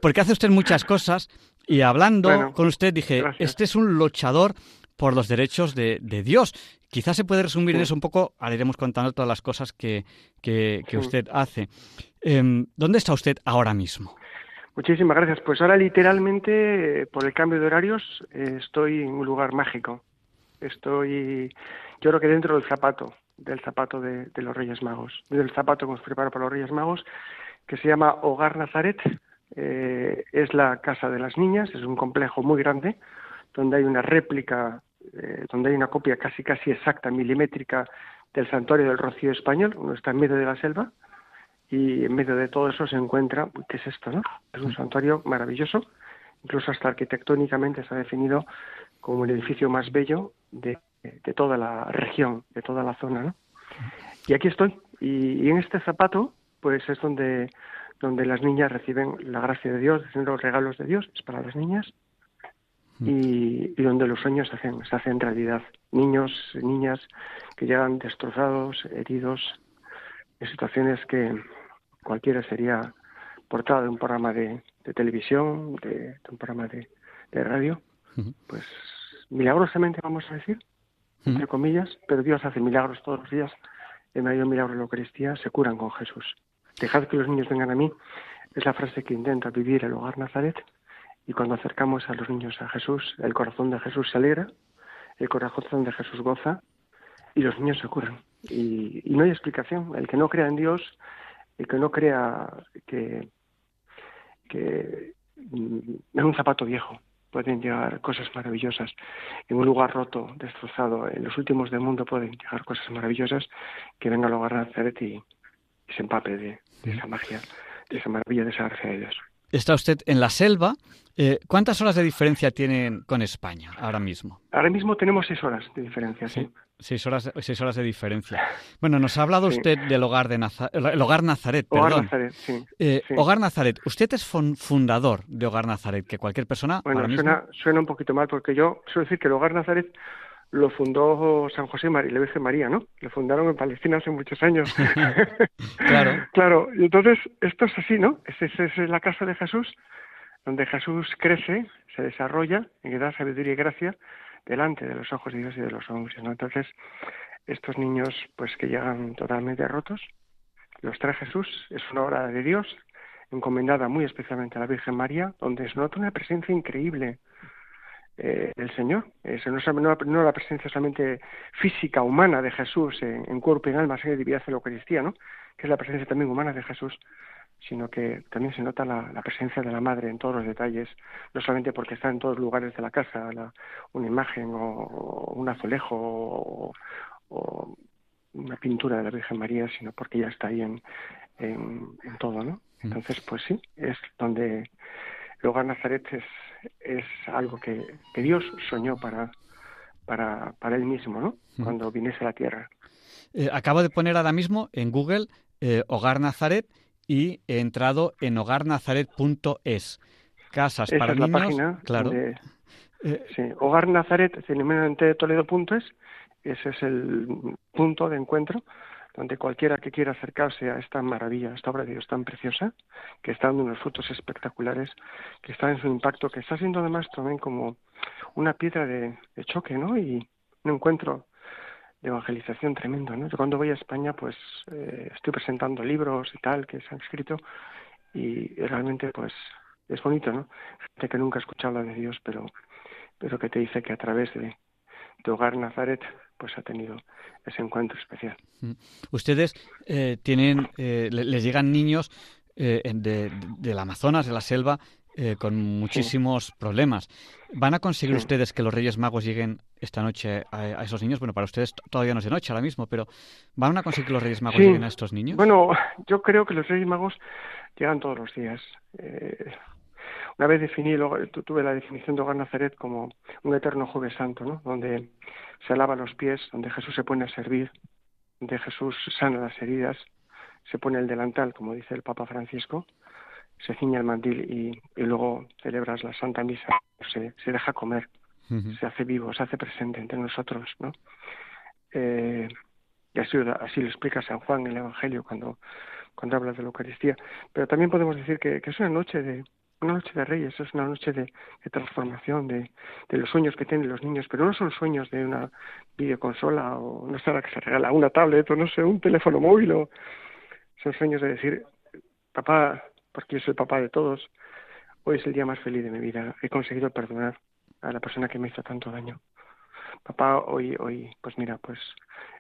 porque hace usted muchas cosas y hablando bueno, con usted dije, gracias. este es un luchador por los derechos de, de, Dios. Quizás se puede resumir sí. en eso un poco, ahora iremos contando todas las cosas que, que, que sí. usted hace. Eh, ¿Dónde está usted ahora mismo? Muchísimas gracias. Pues ahora literalmente, por el cambio de horarios, eh, estoy en un lugar mágico. Estoy, yo creo que dentro del zapato, del zapato de, de los Reyes Magos, del zapato que hemos preparado para los Reyes Magos, que se llama Hogar Nazaret. Eh, es la casa de las niñas, es un complejo muy grande, donde hay una réplica eh, donde hay una copia casi casi exacta, milimétrica, del santuario del Rocío Español, uno está en medio de la selva, y en medio de todo eso se encuentra, ¿qué es esto? no? Es un santuario maravilloso, incluso hasta arquitectónicamente se ha definido como el edificio más bello de, de toda la región, de toda la zona, ¿no? Y aquí estoy, y, y, en este zapato, pues es donde, donde las niñas reciben la gracia de Dios, reciben los regalos de Dios, es para las niñas, y, y, donde los sueños se hacen, se hacen realidad. Niños, niñas que llegan destrozados, heridos, en situaciones que cualquiera sería portada de un programa de, de televisión, de, de, un programa de, de radio. Uh -huh. Pues milagrosamente vamos a decir, uh -huh. entre comillas, pero Dios hace milagros todos los días. En medio milagro de la Eucaristía se curan con Jesús. Dejad que los niños vengan a mí es la frase que intenta vivir el hogar Nazaret y cuando acercamos a los niños a Jesús, el corazón de Jesús se alegra, el corazón de Jesús goza y los niños se curan. Y, y no hay explicación. El que no crea en Dios, el que no crea que, que mm, en un zapato viejo pueden llegar cosas maravillosas, en un lugar roto, destrozado, en los últimos del mundo pueden llegar cosas maravillosas, que venga al hogar Nazaret y, se empape de, de esa magia, de esa maravilla, de esa gracia de Dios. Está usted en la selva. Eh, ¿Cuántas horas de diferencia tienen con España ahora mismo? Ahora mismo tenemos seis horas de diferencia, sí. Seis horas, seis horas de diferencia. Bueno, nos ha hablado usted del hogar de Naza- el hogar Nazaret, Hogar perdón. Nazaret, sí, Eh, sí. Hogar Nazaret. Usted es fun- fundador de Hogar Nazaret, que cualquier persona Bueno, ahora mismo- suena, suena un poquito mal porque yo suelo decir que el hogar Nazaret lo fundó San José Mar- y la Virgen María, ¿no? Lo fundaron en Palestina hace muchos años. (laughs) Claro. Claro, y entonces esto es así, ¿no? Es, es, es la casa de Jesús, donde Jesús crece, se desarrolla, y que da sabiduría y gracia delante de los ojos de Dios y de los hombres, ¿no? Entonces, estos niños, pues que llegan totalmente rotos, los trae Jesús, es una obra de Dios, encomendada muy especialmente a la Virgen María, donde se nota una presencia increíble eh, del Señor. Es, no, no- no la presencia solamente física, humana de Jesús en, en cuerpo y en alma, y divinidad en la Eucaristía, ¿no? que es la presencia también humana de Jesús, sino que también se nota la, la presencia de la Madre en todos los detalles, no solamente porque está en todos los lugares de la casa, la- una imagen o, o un azulejo o, o una pintura de la Virgen María, sino porque ella está ahí en, en, en todo, ¿no? Entonces, pues sí, es donde hogar Nazaret es, es algo que, que Dios soñó para, para, para él mismo, ¿no? Cuando viniese a la tierra. Eh, acabo de poner ahora mismo en Google eh, Hogar Nazaret y he entrado en hogarnazaret.es. Casas Esa para es la niños. página claro. donde- Eh, sí, Hogar Nazaret, de Toledo.es, ese es el punto de encuentro donde cualquiera que quiera acercarse a esta maravilla, a esta obra de Dios tan preciosa, que está dando unos frutos espectaculares, que está en su impacto, que está siendo además también como una piedra de, choque, ¿no? Y un encuentro de evangelización tremendo, ¿no? Yo cuando voy a España, pues eh, estoy presentando libros y tal que se han escrito y realmente, pues, es bonito, ¿no? Gente que nunca ha escuchado hablar de Dios, pero, pero que te dice que a través de, de Hogar Nazaret, pues ha tenido ese encuentro especial. Mm. Ustedes eh, tienen, eh, le- les llegan niños eh, de, del Amazonas, de la selva, eh, con muchísimos problemas. ¿Van a conseguir Sí. ustedes que los Reyes Magos lleguen esta noche a, a esos niños? Bueno, para ustedes todavía no es de noche ahora mismo, pero ¿van a conseguir que los Reyes Magos Sí. lleguen a estos niños? Bueno, yo creo que los Reyes Magos llegan todos los días. Una vez definí, tuve la definición de Hogar Nazaret como un eterno jueves santo, ¿no? Donde se lava los pies, donde Jesús se pone a servir, donde Jesús sana las heridas, se pone el delantal, como dice el Papa Francisco, se ciña el mandil y, y luego celebras la Santa Misa, se, se deja comer, se hace vivo, se hace presente entre nosotros, ¿no? Eh, y así, así lo explica San Juan en el Evangelio cuando, cuando habla de la Eucaristía. Pero también podemos decir que, que es una noche de una noche de reyes, es una noche de, transformación de, de los sueños que tienen los niños, pero no son sueños de una videoconsola o no sé que se regala, una tablet o no sé, un teléfono móvil o son sueños de decir, papá, porque yo soy el papá de todos, hoy es el día más feliz de mi vida, he conseguido perdonar a la persona que me hizo tanto daño. Papá, hoy, hoy, pues mira, pues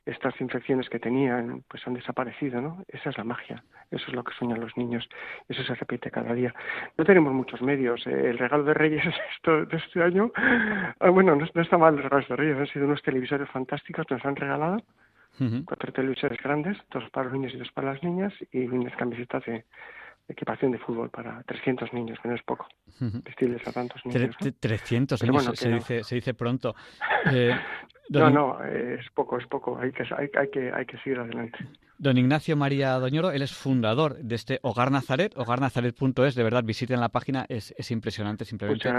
estas infecciones que tenían, pues han desaparecido, ¿no? Esa es la magia, eso es lo que sueñan los niños, eso se repite cada día. No tenemos muchos medios, eh, el regalo de Reyes (laughs) esto, de este año, ah, bueno, no, no está mal los regalos de Reyes, han sido unos televisores fantásticos, nos han regalado, cuatro televisores grandes, dos para los niños y dos para las niñas, y unas camisetas de, equipación de fútbol para 300 niños, que no es poco, vestirles a tantos niños. ¿no? tre- 300 Pero niños, bueno, se, no. dice, se dice pronto. Eh, (laughs) don, no, eh, es poco, es poco, hay que, hay, hay que, hay que seguir adelante. don Ignacio María Doñoro, él es fundador de este Hogar Nazaret, hogarnazaret.es, de verdad, visiten la página, es, es impresionante simplemente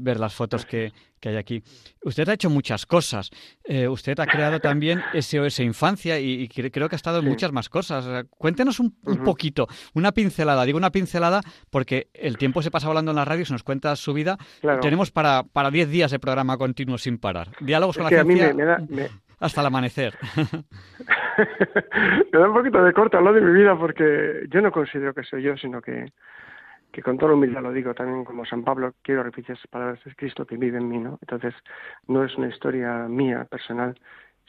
ver las fotos que, que hay aquí. Usted ha hecho muchas cosas, Eh, usted ha creado también (laughs) SOS Infancia y, y cre- creo que ha estado en Sí. muchas más cosas. Eh, Cuéntenos un, poquito, una pincelada, digo una pincelada porque el tiempo se pasa hablando en la radio, se nos cuenta su vida, Claro. tenemos para, para 10 días de programa continuo sin parar. Diálogos Es con la mí ciencia me, me da, me, hasta el amanecer. (laughs) me da un poquito de corto hablar de mi vida porque yo no considero que soy yo, sino que, que con toda humildad lo digo también como San Pablo, quiero repetir esas palabras, es Cristo que vive en mí, ¿no? Entonces, no es una historia mía, personal,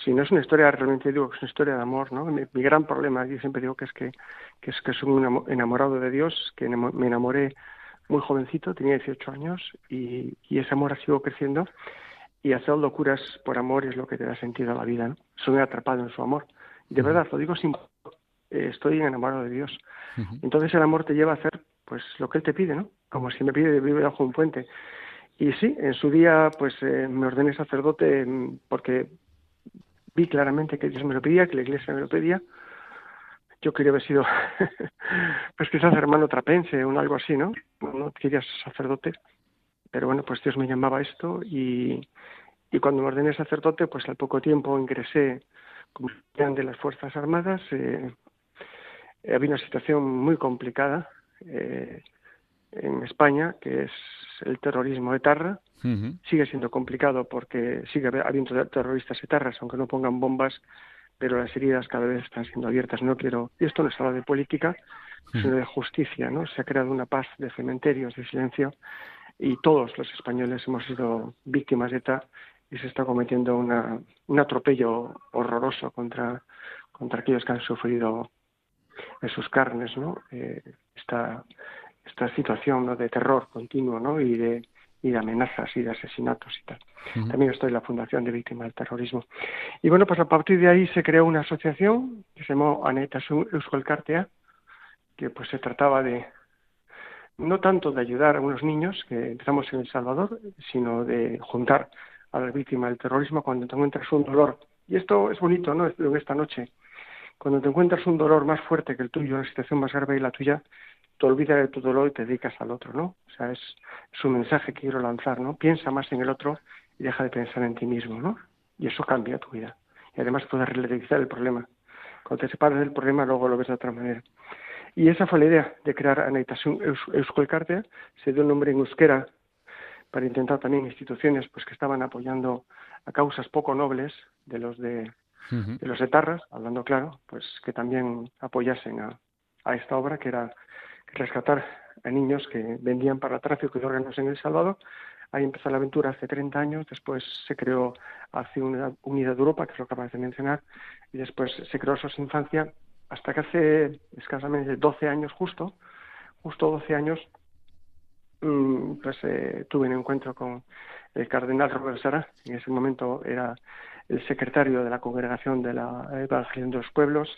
sino es una historia, realmente digo es una historia de amor, ¿no? Mi, mi gran problema, yo siempre digo que es que, que es que soy un enamo- enamorado de Dios, que me enamoré muy jovencito, tenía 18 años, y, y ese amor ha sido creciendo, y hacer locuras por amor es lo que te da sentido a la vida, ¿no? Soy atrapado en su amor. De verdad, lo digo sin... eh, estoy enamorado de Dios. Entonces el amor te lleva a hacer pues lo que Él te pide, ¿no? Como si me pide vivir bajo un puente. Y sí, en su día pues eh, me ordené sacerdote mm, porque vi claramente que Dios me lo pedía, que la Iglesia me lo pedía. Yo quería haber sido, (laughs) pues quizás hermano trapense o algo así, ¿no? No quería ser sacerdote, pero bueno, pues Dios me llamaba a esto y, y cuando me ordené sacerdote, pues al poco tiempo ingresé como de las Fuerzas Armadas. Eh, había una situación muy complicada eh, en España, que es el terrorismo etarra. Sigue siendo complicado porque sigue habiendo terroristas etarras, aunque no pongan bombas, pero las heridas cada vez están siendo abiertas. No quiero, y esto no es habla de política, sino de justicia, ¿no? Se ha creado una paz de cementerios, de silencio, y todos los españoles hemos sido víctimas de ETA y se está cometiendo una, un atropello horroroso contra, contra aquellos que han sufrido en sus carnes, ¿no? Eh, esta, esta situación ¿no? de terror continuo, ¿no? Y de, y de amenazas y de asesinatos y tal. También estoy en la Fundación de Víctimas del Terrorismo. Y bueno, pues a partir de ahí se creó una asociación que se llamó Aneta Euskal Cartea, que pues se trataba de no tanto de ayudar a unos niños que empezamos en El Salvador, sino de juntar a las víctimas del terrorismo cuando te encuentras un dolor. Y esto es bonito, ¿no? En esta noche. Cuando te encuentras un dolor más fuerte que el tuyo, una situación más grave que la tuya, te olvidas de tu dolor y te dedicas al otro, ¿no? O sea, es, es un mensaje que quiero lanzar, ¿no? Piensa más en el otro y deja de pensar en ti mismo, ¿no? Y eso cambia tu vida. Y además puedes relativizar el problema. Cuando te separas del problema, luego lo ves de otra manera. Y esa fue la idea de crear Anaitasun Euskolkartea. Se dio el nombre en euskera para intentar también instituciones pues que estaban apoyando a causas poco nobles de los de, de los etarras, hablando claro, pues que también apoyasen a, a esta obra que era rescatar a niños que vendían para tráfico de órganos en El Salvador. Ahí empezó la aventura hace 30 años, después se creó hace una unidad de Europa, que es lo que acabas de mencionar, y después se creó SOS Infancia, hasta que hace escasamente 12 años justo, justo 12 años, mm, pues eh, tuve un encuentro con el cardenal Robert Sara, en ese momento era el secretario de la congregación de la Evangelización de los Pueblos,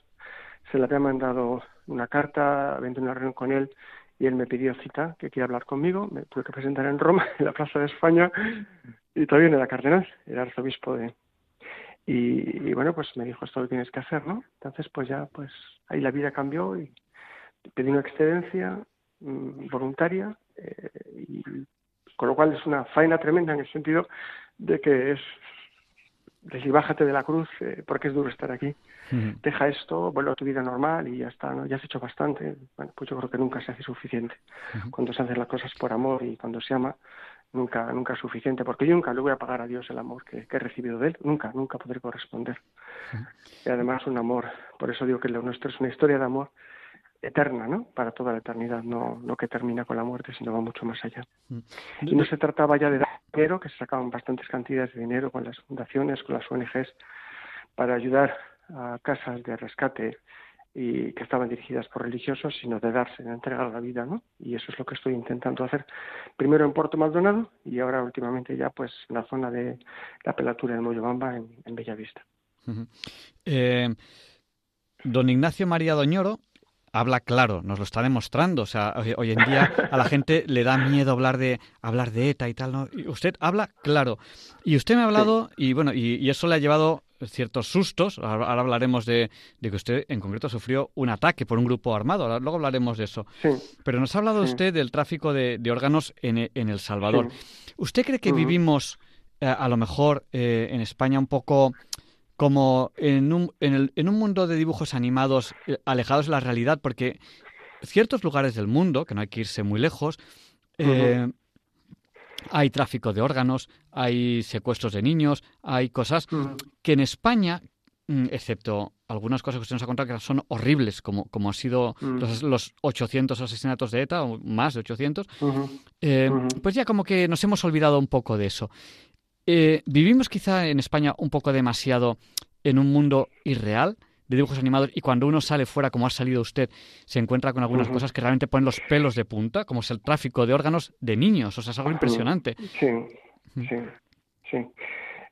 se le había mandado una carta, vente una reunión con él y él me pidió cita, que quería hablar conmigo, me tuve que presentar en Roma, (laughs) en la Plaza de España, y todavía no era cardenal, era arzobispo de... Y, bueno, pues me dijo, esto lo tienes que hacer, ¿no? Entonces, pues ya, pues ahí la vida cambió y pedí una excedencia mm, voluntaria, eh, y con lo cual es una faena tremenda en el sentido de que es decir, bájate de la cruz eh, porque es duro estar aquí. Deja esto, vuelve a tu vida normal y ya está, ¿no? Ya has hecho bastante. Bueno, pues yo creo que nunca se hace suficiente. Cuando se hacen las cosas por amor y cuando se ama, nunca, nunca es suficiente. Porque yo nunca le voy a pagar a Dios el amor que, he recibido de Él. Nunca, nunca podré corresponder. Y además un amor, por eso digo que lo nuestro es una historia de amor eterna, ¿no? Para toda la eternidad, no, no que termina con la muerte, sino va mucho más allá. Mm. Y no se trataba ya de dar dinero, que se sacaban bastantes cantidades de dinero con las fundaciones, con las ONGs, para ayudar a casas de rescate y que estaban dirigidas por religiosos, sino de darse, de entregar la vida, ¿no? Y eso es lo que estoy intentando hacer, primero en Puerto Maldonado y ahora últimamente ya pues en la zona de la pelatura de Moyobamba en, en Bellavista. eh, don Ignacio María Doñoro habla claro, nos lo está demostrando. O sea, hoy, en día a la gente le da miedo hablar de hablar de ETA y tal, ¿no? Y usted habla claro. Y usted me ha hablado, y bueno, y, eso le ha llevado ciertos sustos. Ahora, hablaremos de, que usted en concreto sufrió un ataque por un grupo armado. luego hablaremos de eso. Pero nos ha hablado usted del tráfico de, órganos en, El Salvador. ¿Usted cree que vivimos eh, a lo mejor eh, en España un poco como en un, en, el, en un mundo de dibujos animados eh, alejados de la realidad, porque ciertos lugares del mundo, que no hay que irse muy lejos, hay tráfico de órganos, hay secuestros de niños, hay cosas que en España, mm, excepto algunas cosas que usted nos ha contado que son horribles, como, como han sido los, los, 800 asesinatos de ETA, o más de 800, eh, pues ya como que nos hemos olvidado un poco de eso. Eh, vivimos quizá en España un poco demasiado en un mundo irreal de dibujos animados y cuando uno sale fuera, como ha salido usted, se encuentra con algunas cosas que realmente ponen los pelos de punta, como es el tráfico de órganos de niños. O sea, es algo impresionante. Sí, sí, sí.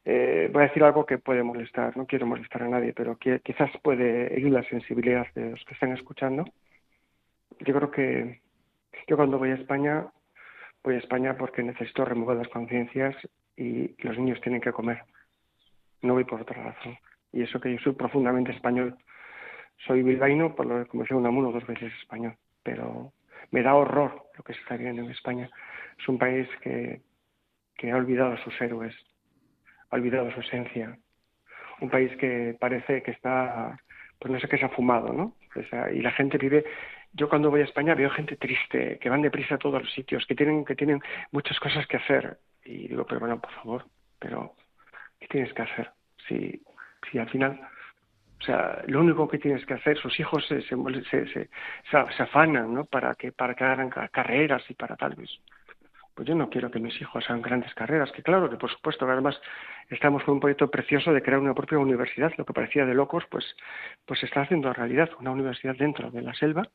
eh, voy a decir algo que puede molestar, no quiero molestar a nadie, pero que quizás puede herir la sensibilidad de los que están escuchando. Yo creo que yo cuando voy a España, voy a España porque necesito remover las conciencias y los niños tienen que comer. No voy por otra razón. Y eso que yo soy profundamente español. Soy bilbaíno, por lo que como decía Unamuno, dos veces español. Pero me da horror lo que se está viendo en España. Es un país que, que ha olvidado a sus héroes, ha olvidado su esencia. Un país que parece que está, pues no sé qué se ha fumado, ¿no? y la gente vive yo cuando voy a España veo gente triste, que van deprisa a todos los sitios, que tienen, que tienen muchas cosas que hacer. Y digo, pero bueno, por favor, pero ¿qué tienes que hacer? Si, si al final, o sea, lo único que tienes que hacer, sus hijos se, se, se, se, afanan, ¿no? Para que, para que hagan carreras y para tal vez. Pues yo no quiero que mis hijos hagan grandes carreras, que claro, que por supuesto, además estamos con un proyecto precioso de crear una propia universidad, lo que parecía de locos, pues, pues se está haciendo realidad, una universidad dentro de la selva,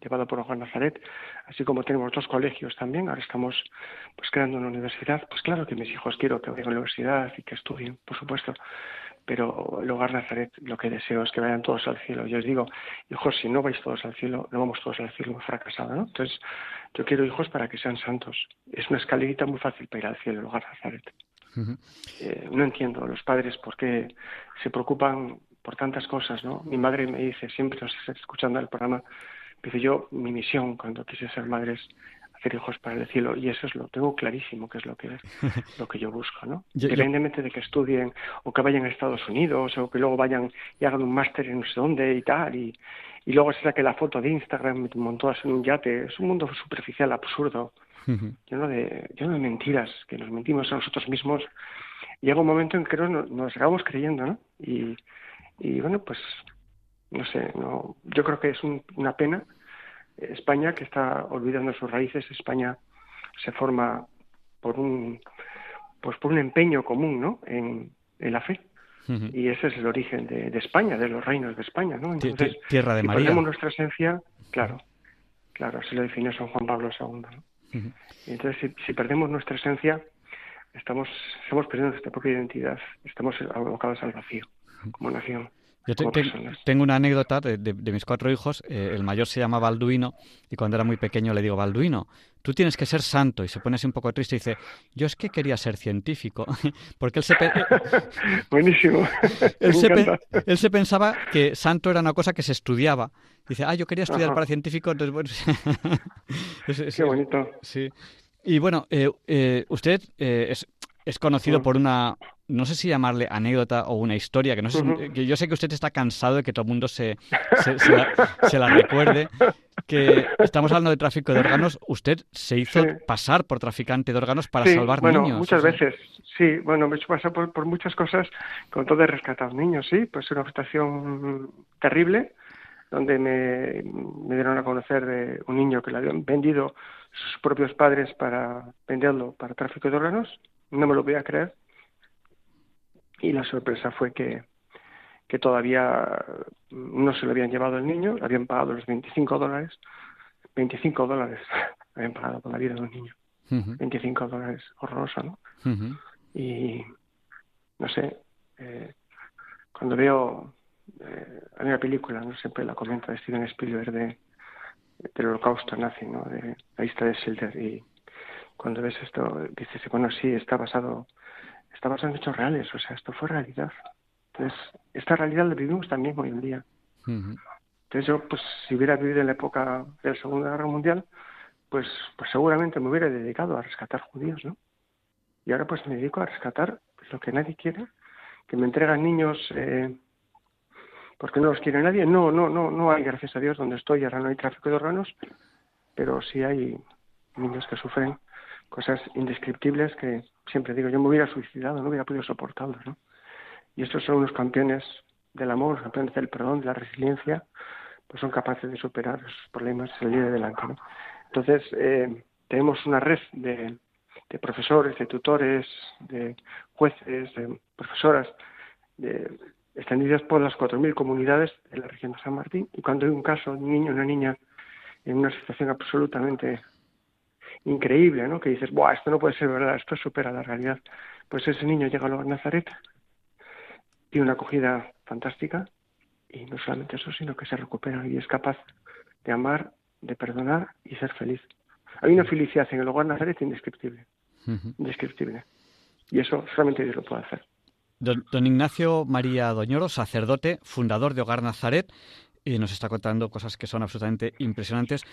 llevado por Juan Nazaret, así como tenemos otros colegios también, ahora estamos pues creando una universidad, pues claro que mis hijos quiero que vayan a la universidad y que estudien, por supuesto, pero el hogar Nazaret lo que deseo es que vayan todos al cielo. Yo os digo, hijos, si no vais todos al cielo, no vamos todos al cielo, hemos fracasado, ¿no? Entonces, yo quiero hijos para que sean santos. Es una escalerita muy fácil para ir al cielo, el hogar Nazaret. Eh, no entiendo los padres por qué se preocupan por tantas cosas, ¿no? Mi madre me dice, siempre nos está escuchando el programa, Dice yo, mi misión cuando quise ser madre es hacer hijos para el cielo y eso es lo tengo clarísimo que es lo que es (laughs) lo que yo busco, ¿no? Independientemente de que estudien o que vayan a Estados Unidos o que luego vayan y hagan un máster en no sé dónde y tal y, y luego se saque la foto de Instagram montadas en un yate, es un mundo superficial absurdo, lleno de lleno de mentiras que nos mentimos a nosotros mismos. Llega un momento en que nos, nos acabamos creyendo, ¿no? Y, y bueno, pues no sé, no, yo creo que es una pena. España que está olvidando sus raíces, España se forma por un pues por un empeño común, ¿no? En, la fe. Y ese es el origen de, España, de los reinos de España, ¿no? Entonces, Tierra de si María. perdemos nuestra esencia, claro, claro, así lo definió San Juan Pablo II, ¿no? entonces, si, perdemos nuestra esencia, estamos, estamos perdiendo nuestra propia identidad, estamos abocados al vacío como nación. Yo tengo una anécdota de, mis cuatro hijos. Eh, el mayor se llama Balduino y cuando era muy pequeño le digo, Balduino, tú tienes que ser santo. Y se pone así un poco triste y dice, yo es que quería ser científico. (laughs) Porque él se... (laughs) Buenísimo. (laughs) él, se pensaba que santo era una cosa que se estudiaba. Dice, ah, yo quería estudiar para científico, entonces bueno... Qué bonito. Sí. Y bueno, eh, eh, usted es, es conocido por una, no sé si llamarle anécdota o una historia, que no sé, que yo sé que usted está cansado de que todo el mundo se, se, la, recuerde, que estamos hablando de tráfico de órganos, usted se hizo pasar por traficante de órganos para salvar bueno, niños. muchas veces, sí, bueno, me he hecho pasar por, por muchas cosas con todo de rescatar niños, sí, pues una situación terrible, donde me, me dieron a conocer de un niño que le habían vendido sus propios padres para venderlo para tráfico de órganos, no me lo voy a creer, y la sorpresa fue que, que todavía no se lo habían llevado el niño, le habían pagado los 25 dólares, 25 dólares (laughs) habían pagado por la vida de un niño, 25 dólares, horroroso, ¿no? Y no sé, eh, cuando veo eh, hay una película, no siempre la comenta de Steven Spielberg de, del holocausto nazi, ¿no? De la lista de Schilder y cuando ves esto dices, bueno, sí, está basado está basado en hechos reales, o sea, esto fue realidad. Entonces, esta realidad la vivimos también hoy en día. Entonces yo, pues, si hubiera vivido en la época de la Segunda Guerra Mundial, pues, pues seguramente me hubiera dedicado a rescatar judíos, ¿no? Y ahora pues me dedico a rescatar lo que nadie quiere, que me entregan niños eh, porque no los quiere nadie. No, no, no, no hay, gracias a Dios, donde estoy, ahora no hay tráfico de órganos, pero sí hay niños que sufren cosas indescriptibles que siempre digo, yo me hubiera suicidado, no hubiera podido soportarlo, ¿no? Y estos son unos campeones del amor, campeones del perdón, de la resiliencia, pues son capaces de superar esos problemas y salir adelante, ¿no? Entonces, eh, tenemos una red de, profesores, de tutores, de jueces, de profesoras, de, extendidas por las 4.000 comunidades de la región de San Martín. Y cuando hay un caso de un niño una niña en una situación absolutamente increíble, ¿no? Que dices, Buah, esto no puede ser verdad, esto supera la realidad. Pues ese niño llega a Nazaret, tiene una acogida fantástica y no solamente eso, sino que se recupera y es capaz de amar, de perdonar y ser feliz. Hay una felicidad en el hogar Nazaret indescriptible, indescriptible. Y eso solamente Dios lo puede hacer. Don, Ignacio María Doñoro, sacerdote, fundador de Hogar Nazaret, y nos está contando cosas que son absolutamente impresionantes,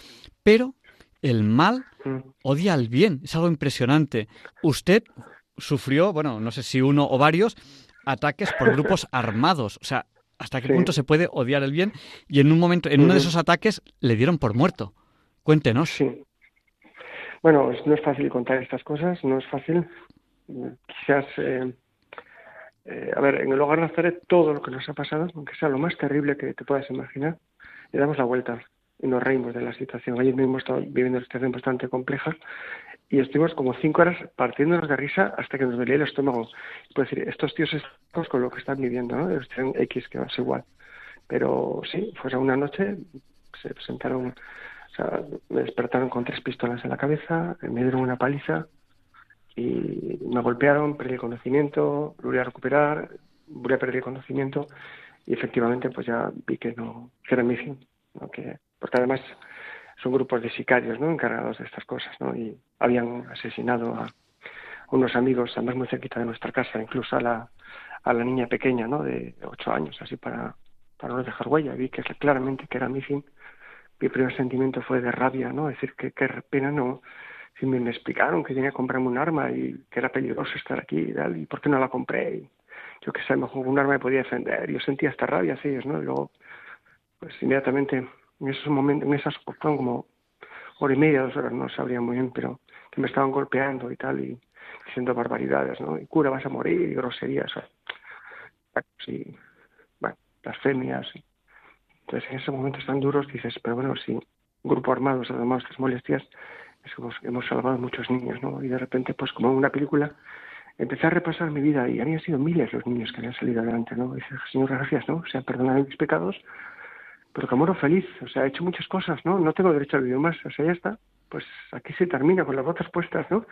pero el mal mm. odia al bien, es algo impresionante. Usted sufrió, bueno, no sé si uno o varios, ataques por grupos (laughs) armados. O sea, hasta qué punto se puede odiar el bien y en un momento, en uno de esos ataques le dieron por muerto. Cuéntenos. Sí. Bueno, no es fácil contar estas cosas, no es fácil. Quizás, eh, eh, a ver, en el hogar Nazaret todo lo que nos ha pasado, aunque sea lo más terrible que te puedas imaginar, le damos la vuelta y nos reímos de la situación. Ayer mismo estado viviendo una situación bastante compleja y estuvimos como cinco horas partiéndonos de risa hasta que nos dolía el estómago. Puedo decir, estos tíos están con lo que están viviendo, ¿no? Están X, que ser igual. Pero sí, fue una noche, se presentaron, o sea, me despertaron con tres pistolas en la cabeza, me dieron una paliza y me golpearon, perdí el conocimiento, volví a recuperar, volví a perder el conocimiento y efectivamente pues ya vi que no, que era mi fin, ¿no? que, porque además son grupos de sicarios, ¿no? Encargados de estas cosas, ¿no? Y habían asesinado a unos amigos, además muy cerquita de nuestra casa, incluso a la, a la niña pequeña, ¿no? De ocho años, así para, para no dejar huella. Vi que claramente que era mi fin. Mi primer sentimiento fue de rabia, ¿no? Decir que qué pena no. Si me, explicaron que tenía que comprarme un arma y que era peligroso estar aquí y tal, y por qué no la compré. Y yo qué sé, mejor un arma me podía defender. Yo sentía esta rabia hacia ellos, ¿no? Y luego, pues inmediatamente en esos momentos, en esas fueron como hora y media, dos horas, no sabría muy bien, pero que me estaban golpeando y tal, y diciendo barbaridades, ¿no? Y cura, vas a morir, y groserías, sí, bueno, blasfemias. Entonces, en esos momentos tan duros dices, pero bueno, si un grupo armado se ha tomado estas molestias, es como hemos salvado a muchos niños, ¿no? Y de repente, pues como en una película, empecé a repasar mi vida y habían sido miles los niños que habían salido adelante, ¿no? Y dices, Señor, gracias, ¿no? O sea, perdonad mis pecados, pero que muero feliz, o sea, he hecho muchas cosas, ¿no? No tengo derecho a vivir más, o sea, ya está. Pues aquí se termina con las botas puestas, ¿no?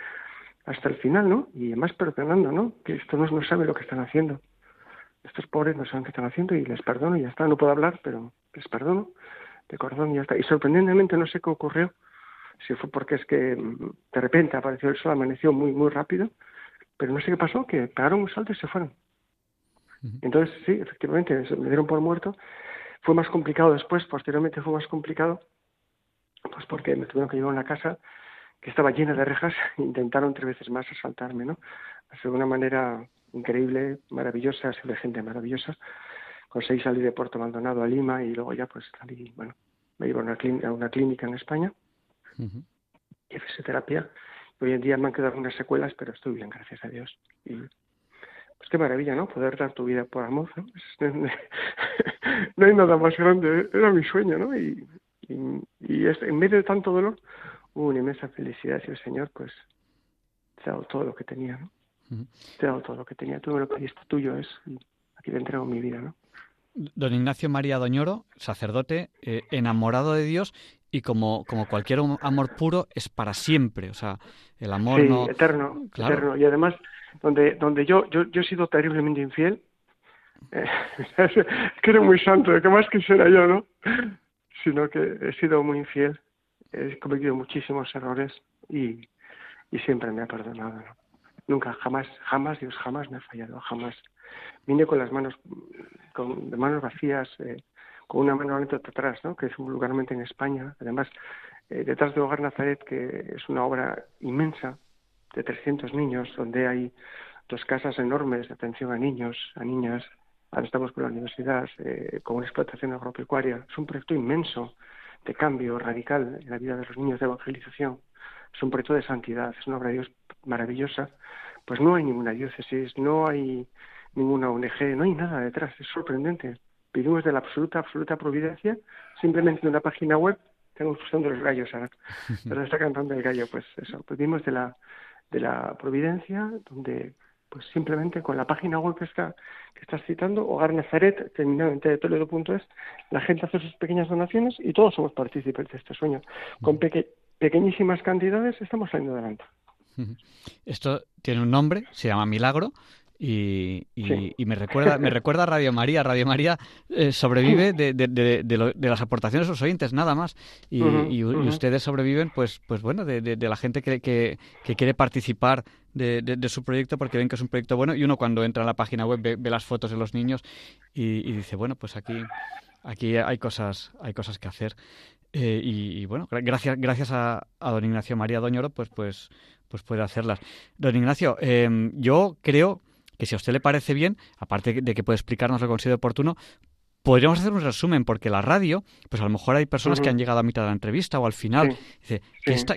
Hasta el final, ¿no? Y además perdonando, ¿no? Que estos no, no saben lo que están haciendo. Estos pobres no saben qué están haciendo y les perdono y ya está. No puedo hablar, pero les perdono de corazón y ya está. Y sorprendentemente no sé qué ocurrió. Si fue porque es que mm, de repente apareció el sol, amaneció muy, muy rápido, pero no sé qué pasó, que pegaron un salto y se fueron. Entonces, sí, efectivamente, me dieron por muerto fue más complicado después, posteriormente fue más complicado, pues porque me tuvieron que llevar a una casa que estaba llena de rejas (laughs) intentaron tres veces más asaltarme, ¿no? De una manera increíble, maravillosa, de gente maravillosa. Conseguí salir de Puerto Abandonado a Lima y luego ya pues salí, bueno, me llevaron a una, clínica, en España y hice terapia. Hoy en día me han quedado algunas secuelas, pero estoy bien, gracias a Dios. Y pues qué maravilla, ¿no? Poder dar tu vida por amor, ¿no? (laughs) no hay nada más grande, era mi sueño, ¿no? Y, y, en medio de tanto dolor hubo una inmensa felicidad y el Señor, pues, te ha dado todo lo que tenía, ¿no? Te ha dado todo lo que tenía, tú me lo pediste, tuyo es, aquí te entrego mi vida, ¿no? Don Ignacio María Doñoro, sacerdote, eh, enamorado de Dios y como, como cualquier amor puro es para siempre, o sea, el amor sí, no... eterno, eterno. Y además, donde, donde yo, yo, yo he sido terriblemente infiel, eh, (laughs) que era muy santo, ¿qué más quisiera yo, no? Sino que he sido muy infiel, he cometido muchísimos errores y, y siempre me ha perdonado. Nunca, jamás, jamás, Dios jamás me ha fallado, jamás. Vine con las manos, con manos vacías, eh, con una mano atrás, ¿no? que es vulgarmente en España. Además, eh, detrás de Hogar Nazaret, que es una obra inmensa de 300 niños, donde hay dos casas enormes de atención a niños, a niñas, Ahora estamos con la universidad, eh, con una explotación agropecuaria. Es un proyecto inmenso de cambio radical en la vida de los niños de evangelización. Es un proyecto de santidad, es una obra de Dios maravillosa. Pues no hay ninguna diócesis, no hay ninguna ONG, no hay nada detrás. Es sorprendente. Vivimos de la absoluta, absoluta providencia, simplemente de una página web. Tengo escuchando los gallos ahora, (laughs) pero está cantando el gallo. Pues eso, vivimos de la, de la providencia, donde pues simplemente con la página web que, está, que estás citando, Hogar Nazaret, terminado en Toledo.es, la gente hace sus pequeñas donaciones y todos somos partícipes de este sueño. Con, pequeñísimas cantidades estamos saliendo adelante. Esto tiene un nombre, se llama Milagro. Y, y, me recuerda me recuerda a Radio María. Radio María eh, sobrevive de, de, de, de, las aportaciones de los oyentes, nada más. Y, y ustedes sobreviven, pues, pues bueno, de, la gente que, que, que, quiere participar de, su proyecto porque ven que es un proyecto bueno. Y uno cuando entra a la página web ve, las fotos de los niños y, dice, bueno, pues aquí, aquí hay cosas, hay cosas que hacer. Eh, y, bueno, gracias, gracias a, a, don Ignacio María Doñoro, pues, pues, pues puede hacerlas. Don Ignacio, eh, yo creo que si a usted le parece bien, aparte de que puede explicarnos lo que considere oportuno, podríamos hacer un resumen, porque la radio, pues a lo mejor hay personas que han llegado a mitad de la entrevista o al final. Dice,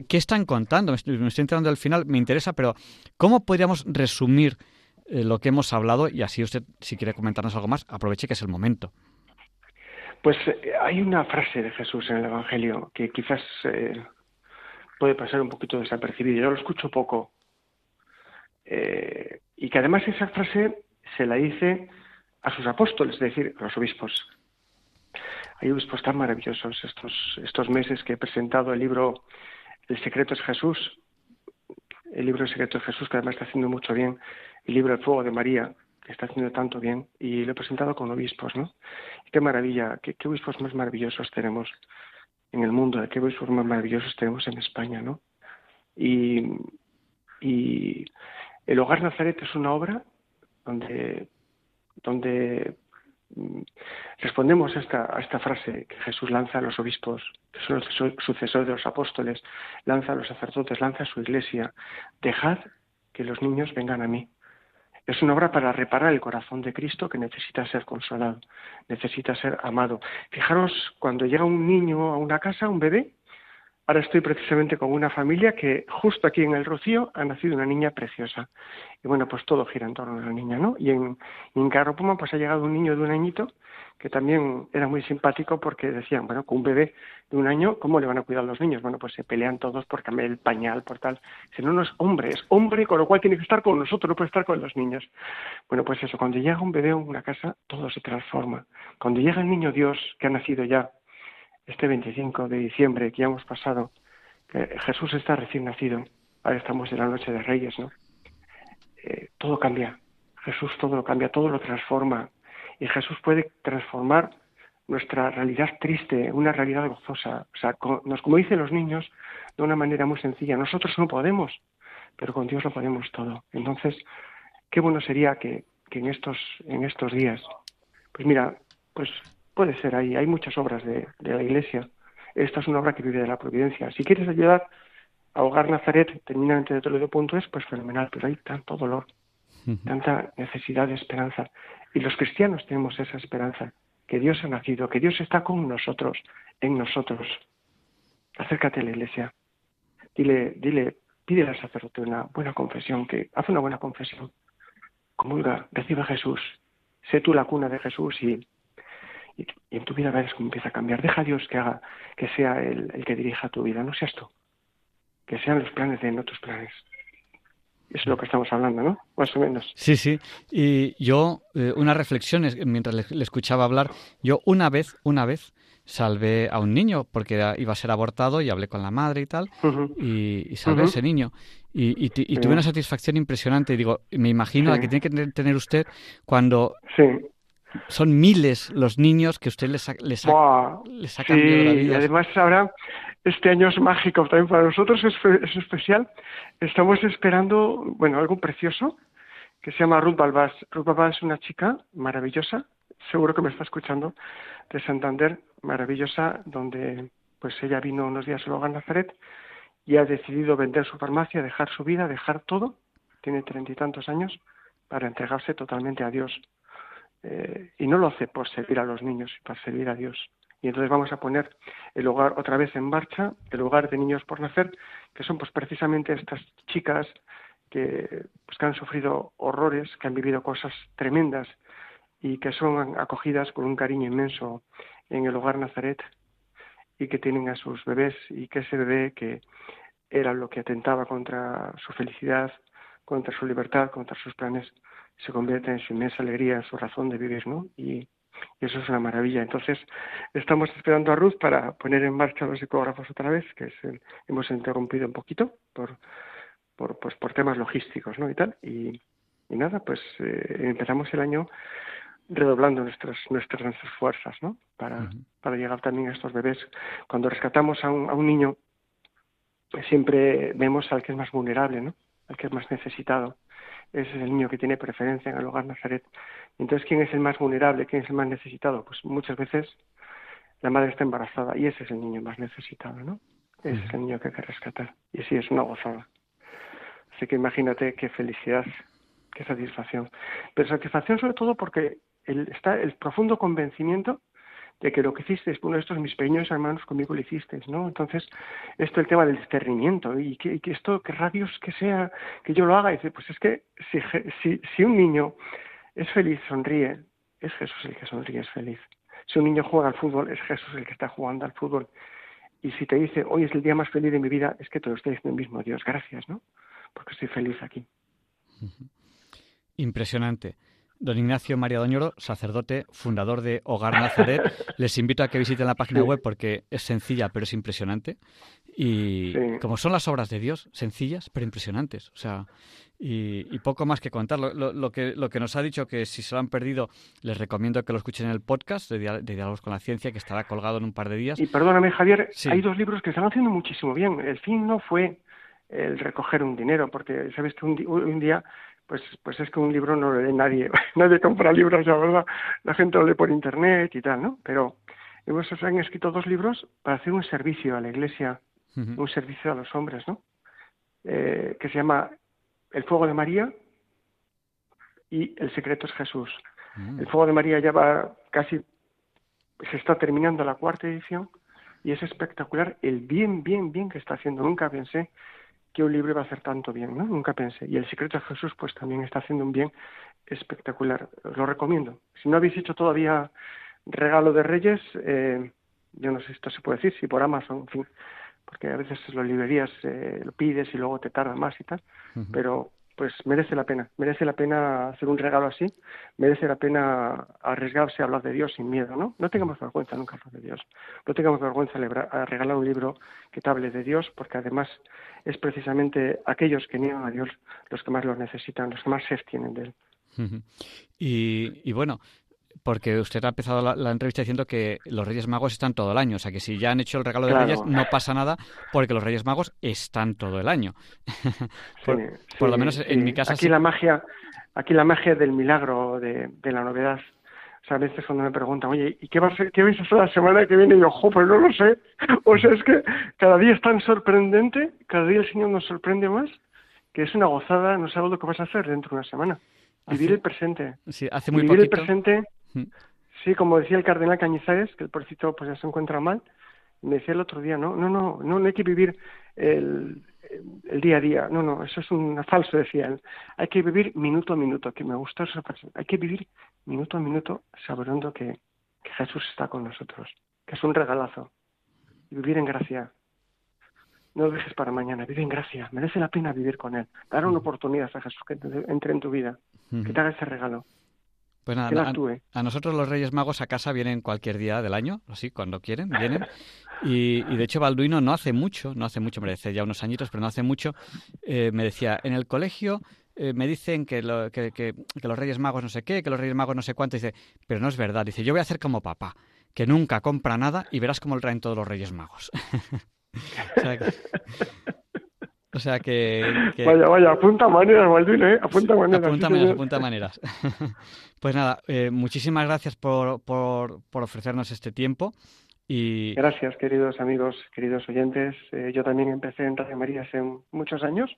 ¿qué, están contando? Me estoy, enterando del final, me interesa, pero ¿cómo podríamos resumir eh, lo que hemos hablado? Y así usted, si quiere comentarnos algo más, aproveche que es el momento. Pues eh, hay una frase de Jesús en el Evangelio que quizás eh, puede pasar un poquito desapercibida. Yo lo escucho poco, eh, y que además esa frase se la dice a sus apóstoles, es decir, a los obispos. Hay obispos tan maravillosos estos, estos meses que he presentado el libro El secreto es Jesús, el libro El secreto es Jesús, que además está haciendo mucho bien, el libro El fuego de María, que está haciendo tanto bien, y lo he presentado con obispos, ¿no? qué maravilla, qué, qué obispos más maravillosos tenemos en el mundo, qué obispos más maravillosos tenemos en España, ¿no? Y, y el Hogar Nazaret es una obra donde, mm, respondemos a esta, frase que Jesús lanza a los obispos, que sucesores de los apóstoles, lanza a los sacerdotes, lanza a su iglesia, dejad que los niños vengan a mí. Es una obra para reparar el corazón de Cristo que necesita ser consolado, necesita ser amado. Fijaros, cuando llega un niño a una casa, un bebé, Ahora estoy precisamente con una familia que justo aquí en el Rocío ha nacido una niña preciosa. Y bueno, pues todo gira en torno a la niña, ¿no? Y en, en Carropuma pues ha llegado un niño de un añito que también era muy simpático porque decían, bueno, con un bebé de un año, ¿cómo le van a cuidar los niños? Bueno, pues se pelean todos por cambiar el pañal, por tal. Si no, no es hombre, es hombre, con lo cual tiene que estar con nosotros, no puede estar con los niños. Bueno, pues eso, cuando llega un bebé a una casa, todo se transforma. Cuando llega el niño Dios, que ha nacido ya, este 25 de diciembre que ya hemos pasado, que Jesús está recién nacido, ahora estamos en la noche de Reyes, ¿no? Eh, todo cambia, Jesús todo lo cambia, todo lo transforma, y Jesús puede transformar nuestra realidad triste, una realidad gozosa, o sea, como dicen los niños, de una manera muy sencilla, nosotros no podemos, pero con Dios lo podemos todo. Entonces, qué bueno sería que, que en estos, en estos días, pues mira, pues Puede ser ahí, hay muchas obras de, la Iglesia. Esta es una obra que vive de la providencia. Si quieres ayudar a Hogar Nazaret, terminante de Toledo.es, pues fenomenal, pero hay tanto dolor, tanta necesidad de esperanza. Y los cristianos tenemos esa esperanza, que Dios ha nacido, que Dios está con nosotros, en nosotros. Acércate a la iglesia. Dile, dile, pide al sacerdote una buena confesión, que hace una buena confesión. Comulga, recibe a Jesús. Sé tú la cuna de Jesús y y, en tu vida ves cómo empieza a cambiar. Deja a Dios que haga, que sea el, que dirija tu vida, no seas tú. Que sean los planes de no tus planes. Eso es lo que estamos hablando, ¿no? Más o menos. Sí, sí. Y yo, eh, una reflexión, mientras le, escuchaba hablar, yo una vez, una vez, salvé a un niño porque iba a ser abortado y hablé con la madre y tal, y, salvé a ese niño. Y, tuve una satisfacción impresionante. Digo, me imagino la que tiene que tener usted cuando son miles los niños que usted les ha, les cambiado la vida. Y además ahora este año es mágico también para nosotros, es, es, especial. Estamos esperando, bueno, algo precioso que se llama Ruth Balbás. Ruth Balbás es una chica maravillosa, seguro que me está escuchando, de Santander, maravillosa, donde pues ella vino unos días a Hogar Nazaret y ha decidido vender su farmacia, dejar su vida, dejar todo, tiene treinta y tantos años, para entregarse totalmente a Dios eh, y no lo hace por servir a los niños, sino por servir a Dios. Y entonces vamos a poner el hogar otra vez en marcha, el hogar de niños por nacer, que son pues precisamente estas chicas que, pues, que han sufrido horrores, que han vivido cosas tremendas y que son acogidas con un cariño inmenso en el hogar Nazaret y que tienen a sus bebés y que ese bebé que era lo que atentaba contra su felicidad, contra su libertad, contra sus planes, se convierte en su inmensa alegría, en su razón de vivir, ¿no? Y, y eso es una maravilla. Entonces, estamos esperando a Ruth para poner en marcha los psicógrafos otra vez, que es hemos interrumpido un poquito por, por, pues, por temas logísticos ¿no? y tal. Y, nada, pues eh, empezamos el año redoblando nuestras, nuestras, nuestras fuerzas ¿no? para, para llegar también a estos bebés. Cuando rescatamos a un, a un niño, siempre vemos al que es más vulnerable, ¿no? al que es más necesitado ese es el niño que tiene preferencia en el hogar Nazaret. Entonces, ¿quién es el más vulnerable? ¿Quién es el más necesitado? Pues muchas veces la madre está embarazada y ese es el niño más necesitado, ¿no? Ese es el niño que hay que rescatar. Y sí, es una gozada. Así que imagínate qué felicidad, qué satisfacción. Pero satisfacción sobre todo porque está el profundo convencimiento de que lo que hicisteis, uno de estos mis pequeños hermanos conmigo lo hicisteis, ¿no? Entonces, esto el tema del discernimiento, y que, esto, que radios que sea, que yo lo haga, y dice, pues es que si, si, si un niño es feliz, sonríe, es Jesús el que sonríe, es feliz. Si un niño juega al fútbol, es Jesús el que está jugando al fútbol. Y si te dice, hoy es el día más feliz de mi vida, es que te lo está diciendo el mismo Dios, gracias, ¿no? Porque estoy feliz aquí. Impresionante. Don Ignacio María Doñoro, sacerdote, fundador de Hogar Nazaret. (laughs) Les invito a que visiten la página web porque es sencilla pero es impresionante. Y como son las obras de Dios, sencillas pero impresionantes. O sea, y, poco más que contar. Lo, que, lo que nos ha dicho que si se lo han perdido, les recomiendo que lo escuchen en el podcast de, Diálogos con la Ciencia, que estará colgado en un par de días. Y perdóname, Javier, hay dos libros que están haciendo muchísimo bien. El fin no fue el recoger un dinero, porque sabes que un día pues, pues es que un libro no lo lee nadie, (laughs) nadie compra libros, la verdad, la gente lo lee por internet y tal, ¿no? Pero hemos han escrito dos libros para hacer un servicio a la iglesia, un servicio a los hombres, ¿no? Eh, que se llama El fuego de María y El secreto es Jesús. Mm. El fuego de María ya va casi, se está terminando la cuarta edición y es espectacular el bien, bien, bien que está haciendo. Nunca pensé que un libro iba a hacer tanto bien, ¿no? Nunca pensé. Y El secreto de Jesús, pues también está haciendo un bien espectacular. Os lo recomiendo. Si no habéis hecho todavía regalo de Reyes, eh, yo no sé si esto se puede decir, si por Amazon, en fin, porque a veces las librerías eh, lo pides y luego te tarda más y tal, pero pues merece la pena, merece la pena hacer un regalo así, merece la pena arriesgarse a hablar de Dios sin miedo, ¿no? No tengamos vergüenza nunca hablar de Dios, no tengamos vergüenza a regalar un libro que te hable de Dios, porque además es precisamente aquellos que niegan a Dios los que más lo necesitan, los que más sed tienen de él. (laughs) y, y bueno, porque usted ha empezado la, entrevista diciendo que los Reyes Magos están todo el año. O sea, que si ya han hecho el regalo de Reyes, no pasa nada porque los Reyes Magos están todo el año. (laughs) por, lo menos en mi casa. Aquí la magia, aquí la magia del milagro, de, la novedad. O sea, a veces cuando me preguntan, oye, ¿y qué, va a ser, qué vais a hacer la semana que viene? Y yo, jo, pues no lo sé. (laughs) O sea, es que cada día es tan sorprendente, cada día el Señor nos sorprende más, que es una gozada, no sabes lo que vas a hacer dentro de una semana. Vivir el presente. Sí, hace muy Vivir el presente Sí, como decía el cardenal Cañizares, que el porcito pues ya se encuentra mal, me decía el otro día, no, no, no, no, hay que vivir el, el día a día, no, no, eso es un falso, decía él. Hay que vivir minuto a minuto, que me gusta esa frase. Hay que vivir minuto a minuto sabiendo que, que Jesús está con nosotros, que es un regalazo. Y vivir en gracia. No lo dejes para mañana, vive en gracia. Merece la pena vivir con Él. Dar una oportunidad a Jesús que entre en tu vida, que te haga ese regalo. Pues nada, a, nosotros los Reyes Magos a casa vienen cualquier día del año, así, cuando quieren, vienen. Y, de hecho Balduino no hace mucho, no hace mucho, me decía ya unos añitos, pero no hace mucho, eh, me decía, en el colegio eh, me dicen que, que, los Reyes Magos no sé qué, que los Reyes Magos no sé cuánto, dice, pero no es verdad, dice, yo voy a hacer como papá, que nunca compra nada y verás cómo le traen todos los Reyes Magos. (laughs) o sea o sea que, Vaya, vaya, apunta maneras, Balduino, ¿eh? Apunta maneras. Apunta maneras, apunta maneras. (laughs) pues nada, eh, muchísimas gracias por, por, por, ofrecernos este tiempo. Y... Gracias, queridos amigos, queridos oyentes. Eh, yo también empecé en Radio María hace muchos años,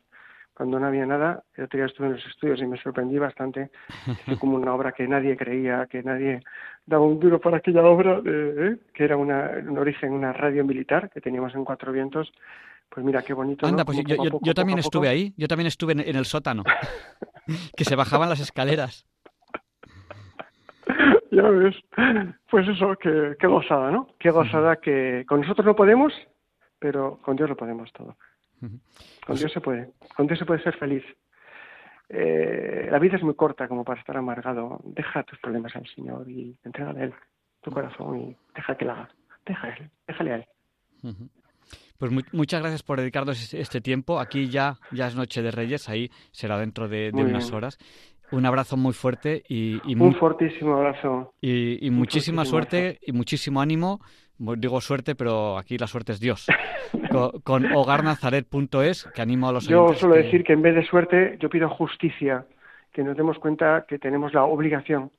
cuando no había nada. El otro día estuve en los estudios y me sorprendí bastante. (laughs) Fue como una obra que nadie creía, que nadie daba un duro para aquella obra, eh, que era una, un origen, una radio militar que teníamos en Cuatro Vientos pues mira, qué bonito. Anda, pues yo, también estuve ahí, yo también estuve en, el sótano, (laughs) que se bajaban las escaleras. (laughs) Ya ves, pues eso, qué, qué gozada, ¿no? Qué gozada que con nosotros no podemos, pero con Dios lo podemos todo. Con pues Dios se puede, con Dios se puede ser feliz. eh, la vida es muy corta como para estar amargado. Deja tus problemas al Señor y entrégale a Él tu corazón y deja que la haga. Deja a Él, déjale a Él. Pues muchas gracias por dedicarnos este tiempo. Aquí ya, ya es Noche de Reyes, ahí será dentro de, unas horas. Un abrazo muy fuerte y, un fortísimo abrazo. Y, muchísima suerte y muchísimo ánimo. Digo suerte, pero aquí la suerte es Dios. (laughs) con, hogarnazaret.es, que animo a los Yo suelo decir que en vez de suerte, yo pido justicia, que nos demos cuenta que tenemos la obligación,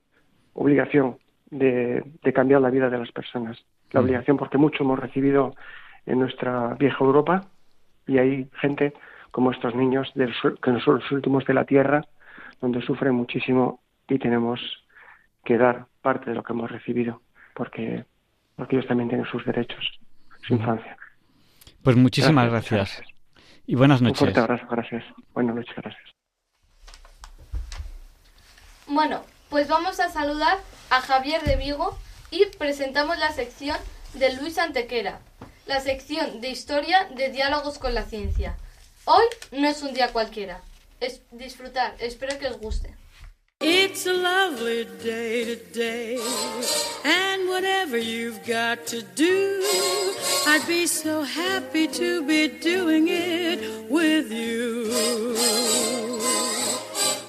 obligación de, cambiar la vida de las personas. La obligación, porque mucho hemos recibido en nuestra vieja Europa y hay gente como estos niños que no son los últimos de la tierra, donde sufren muchísimo y tenemos que dar parte de lo que hemos recibido, porque, porque ellos también tienen sus derechos, su infancia. Pues muchísimas gracias. Y buenas noches. Un fuerte abrazo, gracias. Buenas noches, gracias. Bueno, pues vamos a saludar a Javier de Vigo y presentamos la sección de Luis Antequera, la sección de historia de diálogos con la ciencia. Hoy no es un día cualquiera. Es disfrutar, espero que os guste. It's a lovely day today, and whatever you've got to do, I'd be so happy to be doing it with you.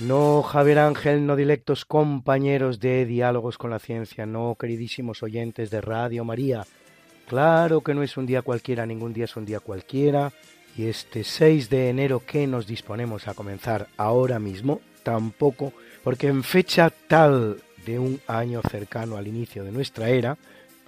No, Javier Ángel, no directos compañeros de Diálogos con la Ciencia, no, queridísimos oyentes de Radio María. Claro que no es un día cualquiera, ningún día es un día cualquiera. Y este 6 de enero que nos disponemos a comenzar ahora mismo, tampoco, porque en fecha tal de un año cercano al inicio de nuestra era,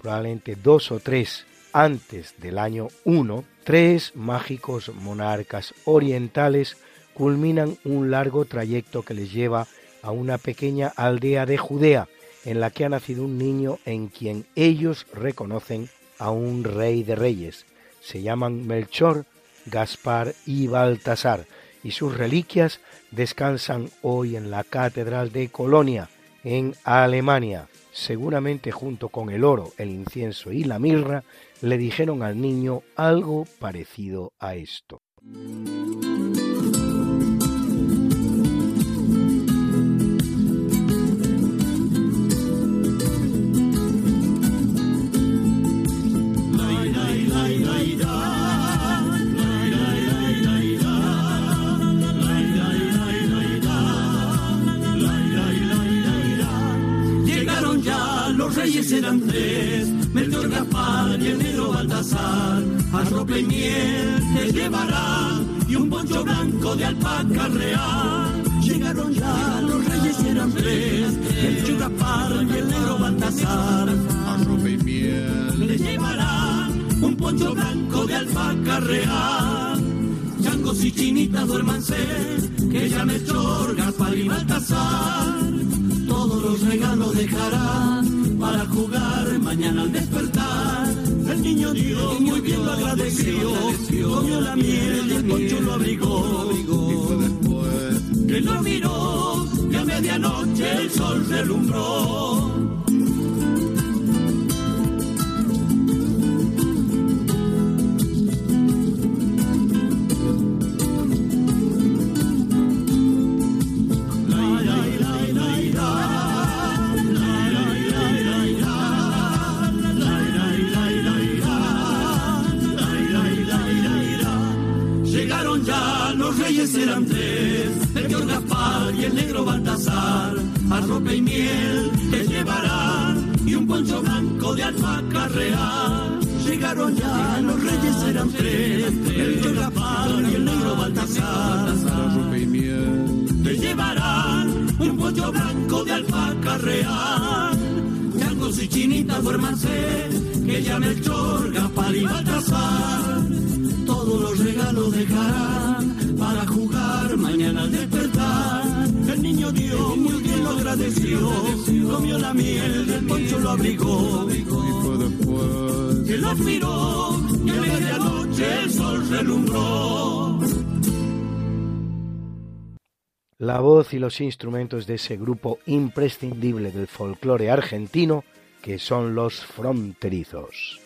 probablemente dos o tres antes del año 1, tres mágicos monarcas orientales culminan un largo trayecto que les lleva a una pequeña aldea de Judea, en la que ha nacido un niño en quien ellos reconocen a un rey de reyes. Se llaman Melchor, Gaspar y Baltasar, y sus reliquias descansan hoy en la Catedral de Colonia, en Alemania. Seguramente junto con el oro, el incienso y la mirra, le dijeron al niño algo parecido a esto. Eran tres, Melchor, Gaspar y el negro Baltasar. Arrope y miel te llevarán y un poncho blanco de alpaca real. Llegaron ya, los reyes eran tres, Melchor, Gaspar y el negro Baltasar. Arrope y miel te llevarán un poncho blanco de alpaca real. Changos y chinitas duérmanse, que ya Melchor, Gaspar y Baltasar los regalos dejarán para jugar mañana al despertar. El niño Dios muy bien lo agradeció, comió la miel y el poncho lo abrigó. Que lo miró y a medianoche el sol relumbró. Eran tres, el que Gaspar y el negro Baltasar, arrope y miel te llevarán y un poncho blanco de alpaca real. Llegaron ya, los reyes eran tres, el que Gaspar y el negro Baltasar, arrope y miel te llevarán un poncho blanco de alpaca real. Changos y chinitas duérmanse, que ya Melchor, Gaspar y Baltasar, todos los regalos dejarán para jugar mañana al despertar. El niño dio, muy bien lo agradeció. Comió la miel, del poncho lo abrigó. Y después que lo miró y a medianoche el sol relumbró. La voz y los instrumentos de ese grupo imprescindible del folclore argentino que son los fronterizos.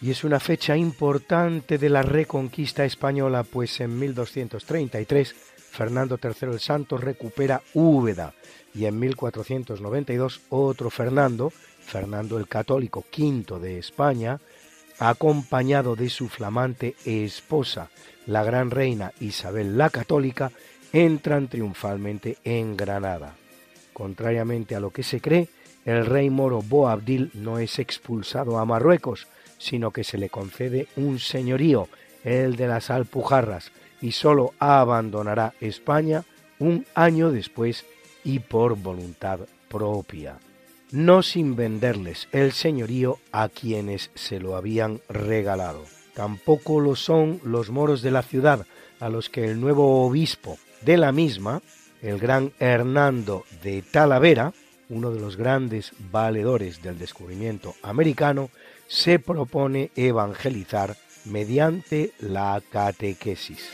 Y es una fecha importante de la reconquista española, pues en 1233 Fernando III el Santo recupera Úbeda y en 1492 otro Fernando, Fernando el Católico V de España, acompañado de su flamante esposa, la gran reina Isabel la Católica, entran triunfalmente en Granada. Contrariamente a lo que se cree, el rey moro Boabdil no es expulsado a Marruecos, sino que se le concede un señorío, el de las Alpujarras, y sólo abandonará España un año después y por voluntad propia, no sin venderles el señorío a quienes se lo habían regalado. Tampoco lo son los moros de la ciudad, a los que el nuevo obispo de la misma, el gran Hernando de Talavera, uno de los grandes valedores del descubrimiento americano, se propone evangelizar mediante la catequesis.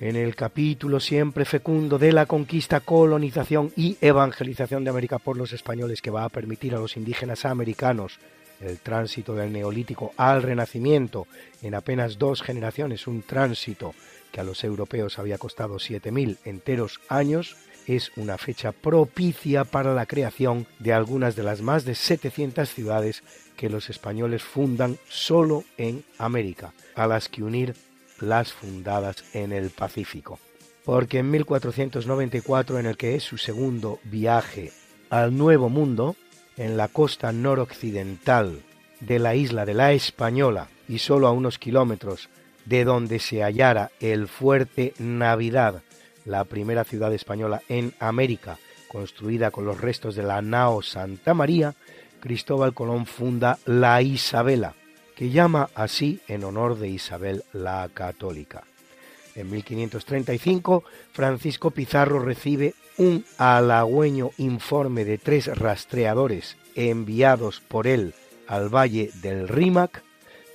En el capítulo siempre fecundo de la conquista, colonización y evangelización de América por los españoles que va a permitir a los indígenas americanos el tránsito del neolítico al renacimiento en apenas dos generaciones, un tránsito que a los europeos había costado 7.000 enteros años, es una fecha propicia para la creación de algunas de las más de 700 ciudades que los españoles fundan solo en América, a las que unir las fundadas en el Pacífico. Porque en 1494, en el que es su segundo viaje al Nuevo Mundo, en la costa noroccidental de la isla de la Española y solo a unos kilómetros de donde se hallara el fuerte Navidad, la primera ciudad española en América, construida con los restos de la nao Santa María, Cristóbal Colón funda la Isabela, que llama así en honor de Isabel la Católica. En 1535, Francisco Pizarro recibe un halagüeño informe de tres rastreadores enviados por él al valle del Rímac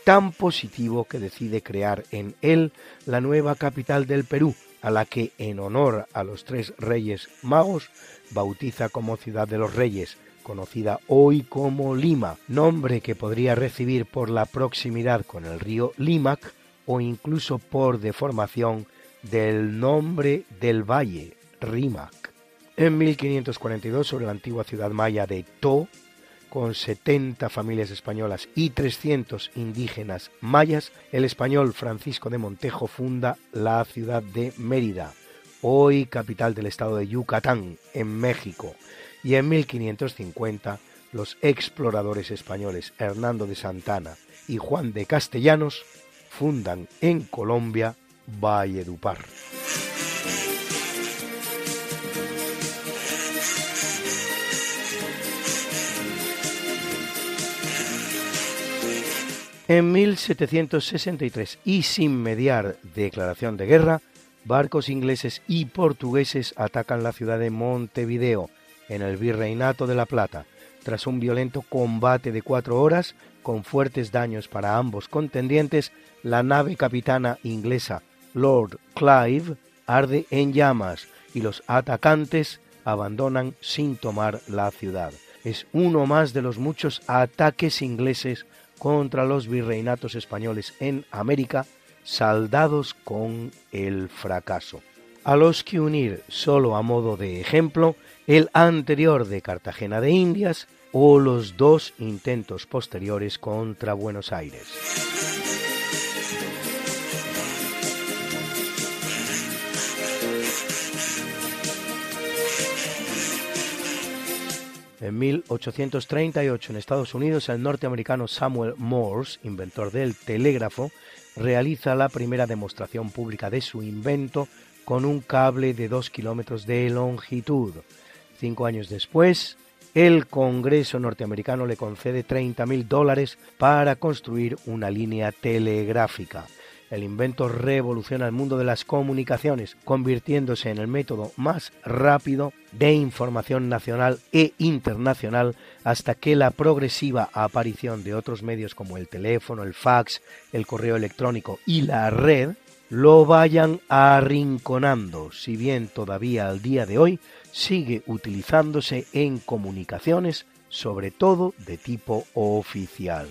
tan positivo que decide crear en él la nueva capital del Perú, a la que, en honor a los tres reyes magos, bautiza como Ciudad de los Reyes, conocida hoy como Lima, nombre que podría recibir por la proximidad con el río Limac o incluso por deformación del nombre del valle, Rimac. En 1542, sobre la antigua ciudad maya de To, con 70 familias españolas y 300 indígenas mayas, el español Francisco de Montejo funda la ciudad de Mérida, hoy capital del estado de Yucatán, en México, y en 1550 los exploradores españoles Hernando de Santana y Juan de Castellanos fundan en Colombia Valledupar. En 1763, y sin mediar declaración de guerra, barcos ingleses y portugueses atacan la ciudad de Montevideo, en el Virreinato de la Plata, tras un violento combate de cuatro horas, con fuertes daños para ambos contendientes, la nave capitana inglesa Lord Clive arde en llamas y los atacantes abandonan sin tomar la ciudad. Es uno más de los muchos ataques ingleses contra los virreinatos españoles en América, saldados con el fracaso. A los que unir, solo a modo de ejemplo, el anterior de Cartagena de Indias o los dos intentos posteriores contra Buenos Aires. En 1838 en Estados Unidos el norteamericano Samuel Morse, inventor del telégrafo, realiza la primera demostración pública de su invento con un cable de 2 kilómetros de longitud. Cinco años después, el Congreso norteamericano le concede 30.000 dólares para construir una línea telegráfica. El invento revoluciona el mundo de las comunicaciones, convirtiéndose en el método más rápido de información nacional e internacional hasta que la progresiva aparición de otros medios como el teléfono, el fax, el correo electrónico y la red lo vayan arrinconando, si bien todavía al día de hoy sigue utilizándose en comunicaciones, sobre todo de tipo oficial.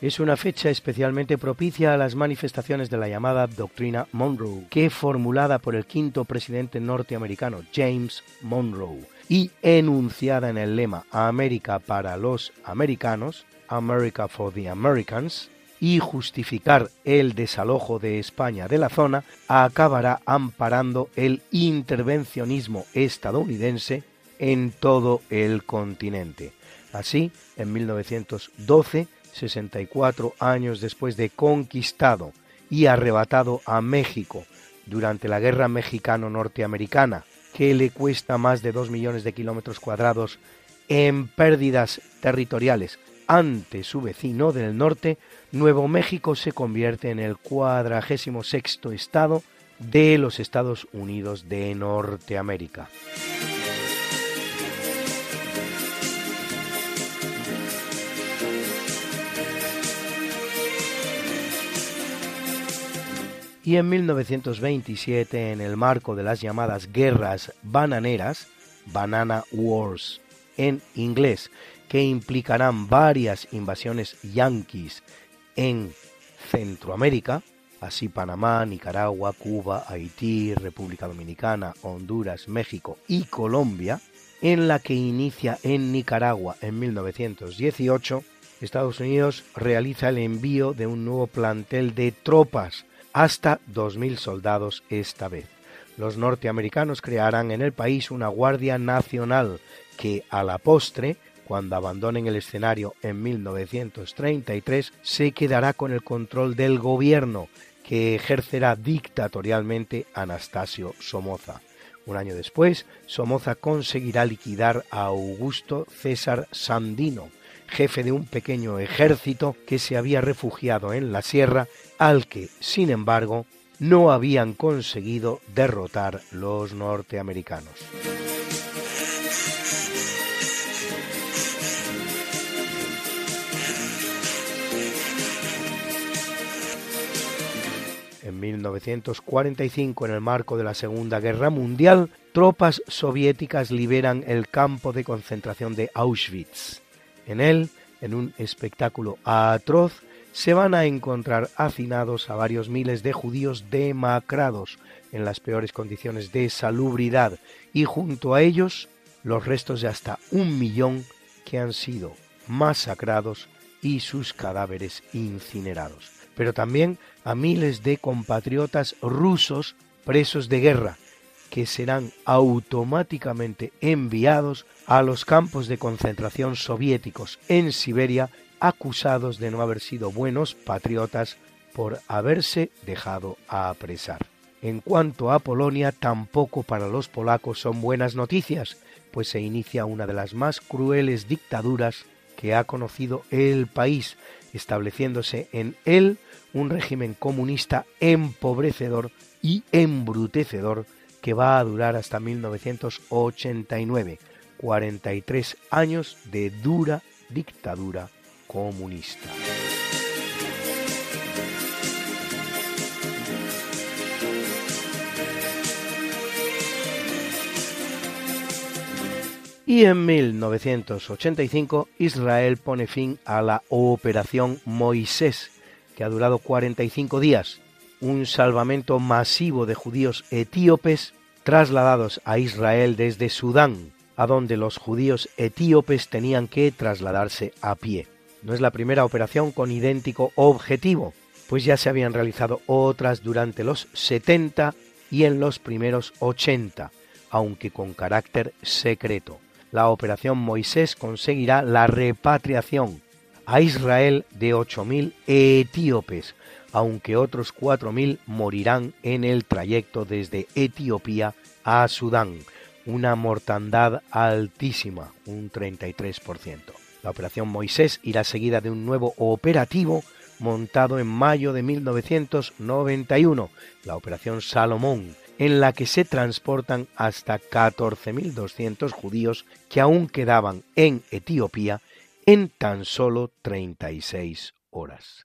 Es una fecha especialmente propicia a las manifestaciones de la llamada Doctrina Monroe, que formulada por el quinto presidente norteamericano James Monroe y enunciada en el lema América para los americanos, America for the Americans, y justificar el desalojo de España de la zona, acabará amparando el intervencionismo estadounidense en todo el continente. Así, en 1912, 64 años después de conquistado y arrebatado a México durante la Guerra Mexicano-Norteamericana, que le cuesta más de 2 millones de kilómetros cuadrados en pérdidas territoriales ante su vecino del norte, Nuevo México se convierte en el cuadragésimo sexto estado de los Estados Unidos de Norteamérica. Y en 1927, en el marco de las llamadas guerras bananeras, Banana Wars en inglés, que implicarán varias invasiones yanquis en Centroamérica, así Panamá, Nicaragua, Cuba, Haití, República Dominicana, Honduras, México y Colombia, en la que inicia en Nicaragua en 1918, Estados Unidos realiza el envío de un nuevo plantel de tropas hasta 2.000 soldados esta vez. Los norteamericanos crearán en el país una Guardia Nacional que a la postre, cuando abandonen el escenario en 1933, se quedará con el control del gobierno que ejercerá dictatorialmente Anastasio Somoza. Un año después, Somoza conseguirá liquidar a Augusto César Sandino, jefe de un pequeño ejército que se había refugiado en la sierra al que, sin embargo, no habían conseguido derrotar los norteamericanos. En 1945, en el marco de la Segunda Guerra Mundial, tropas soviéticas liberan el campo de concentración de Auschwitz. En él, en un espectáculo atroz, se van a encontrar hacinados a varios miles de judíos demacrados en las peores condiciones de salubridad y junto a ellos los restos de hasta un millón que han sido masacrados y sus cadáveres incinerados. Pero también a miles de compatriotas rusos presos de guerra que serán automáticamente enviados a los campos de concentración soviéticos en Siberia acusados de no haber sido buenos patriotas por haberse dejado apresar. En cuanto a Polonia, tampoco para los polacos son buenas noticias, pues se inicia una de las más crueles dictaduras que ha conocido el país, estableciéndose en él un régimen comunista empobrecedor y embrutecedor que va a durar hasta 1989, 43 años de dura dictadura comunista. Y en 1985 Israel pone fin a la Operación Moisés, que ha durado 45 días, un salvamento masivo de judíos etíopes trasladados a Israel desde Sudán, a donde los judíos etíopes tenían que trasladarse a pie. No es la primera operación con idéntico objetivo, pues ya se habían realizado otras durante los 70 y en los primeros 80, aunque con carácter secreto. La operación Moisés conseguirá la repatriación a Israel de 8.000 etíopes, aunque otros 4.000 morirán en el trayecto desde Etiopía a Sudán, una mortandad altísima, un 33%. La operación Moisés irá seguida de un nuevo operativo montado en mayo de 1991, la operación Salomón, en la que se transportan hasta 14.200 judíos que aún quedaban en Etiopía en tan solo 36 horas.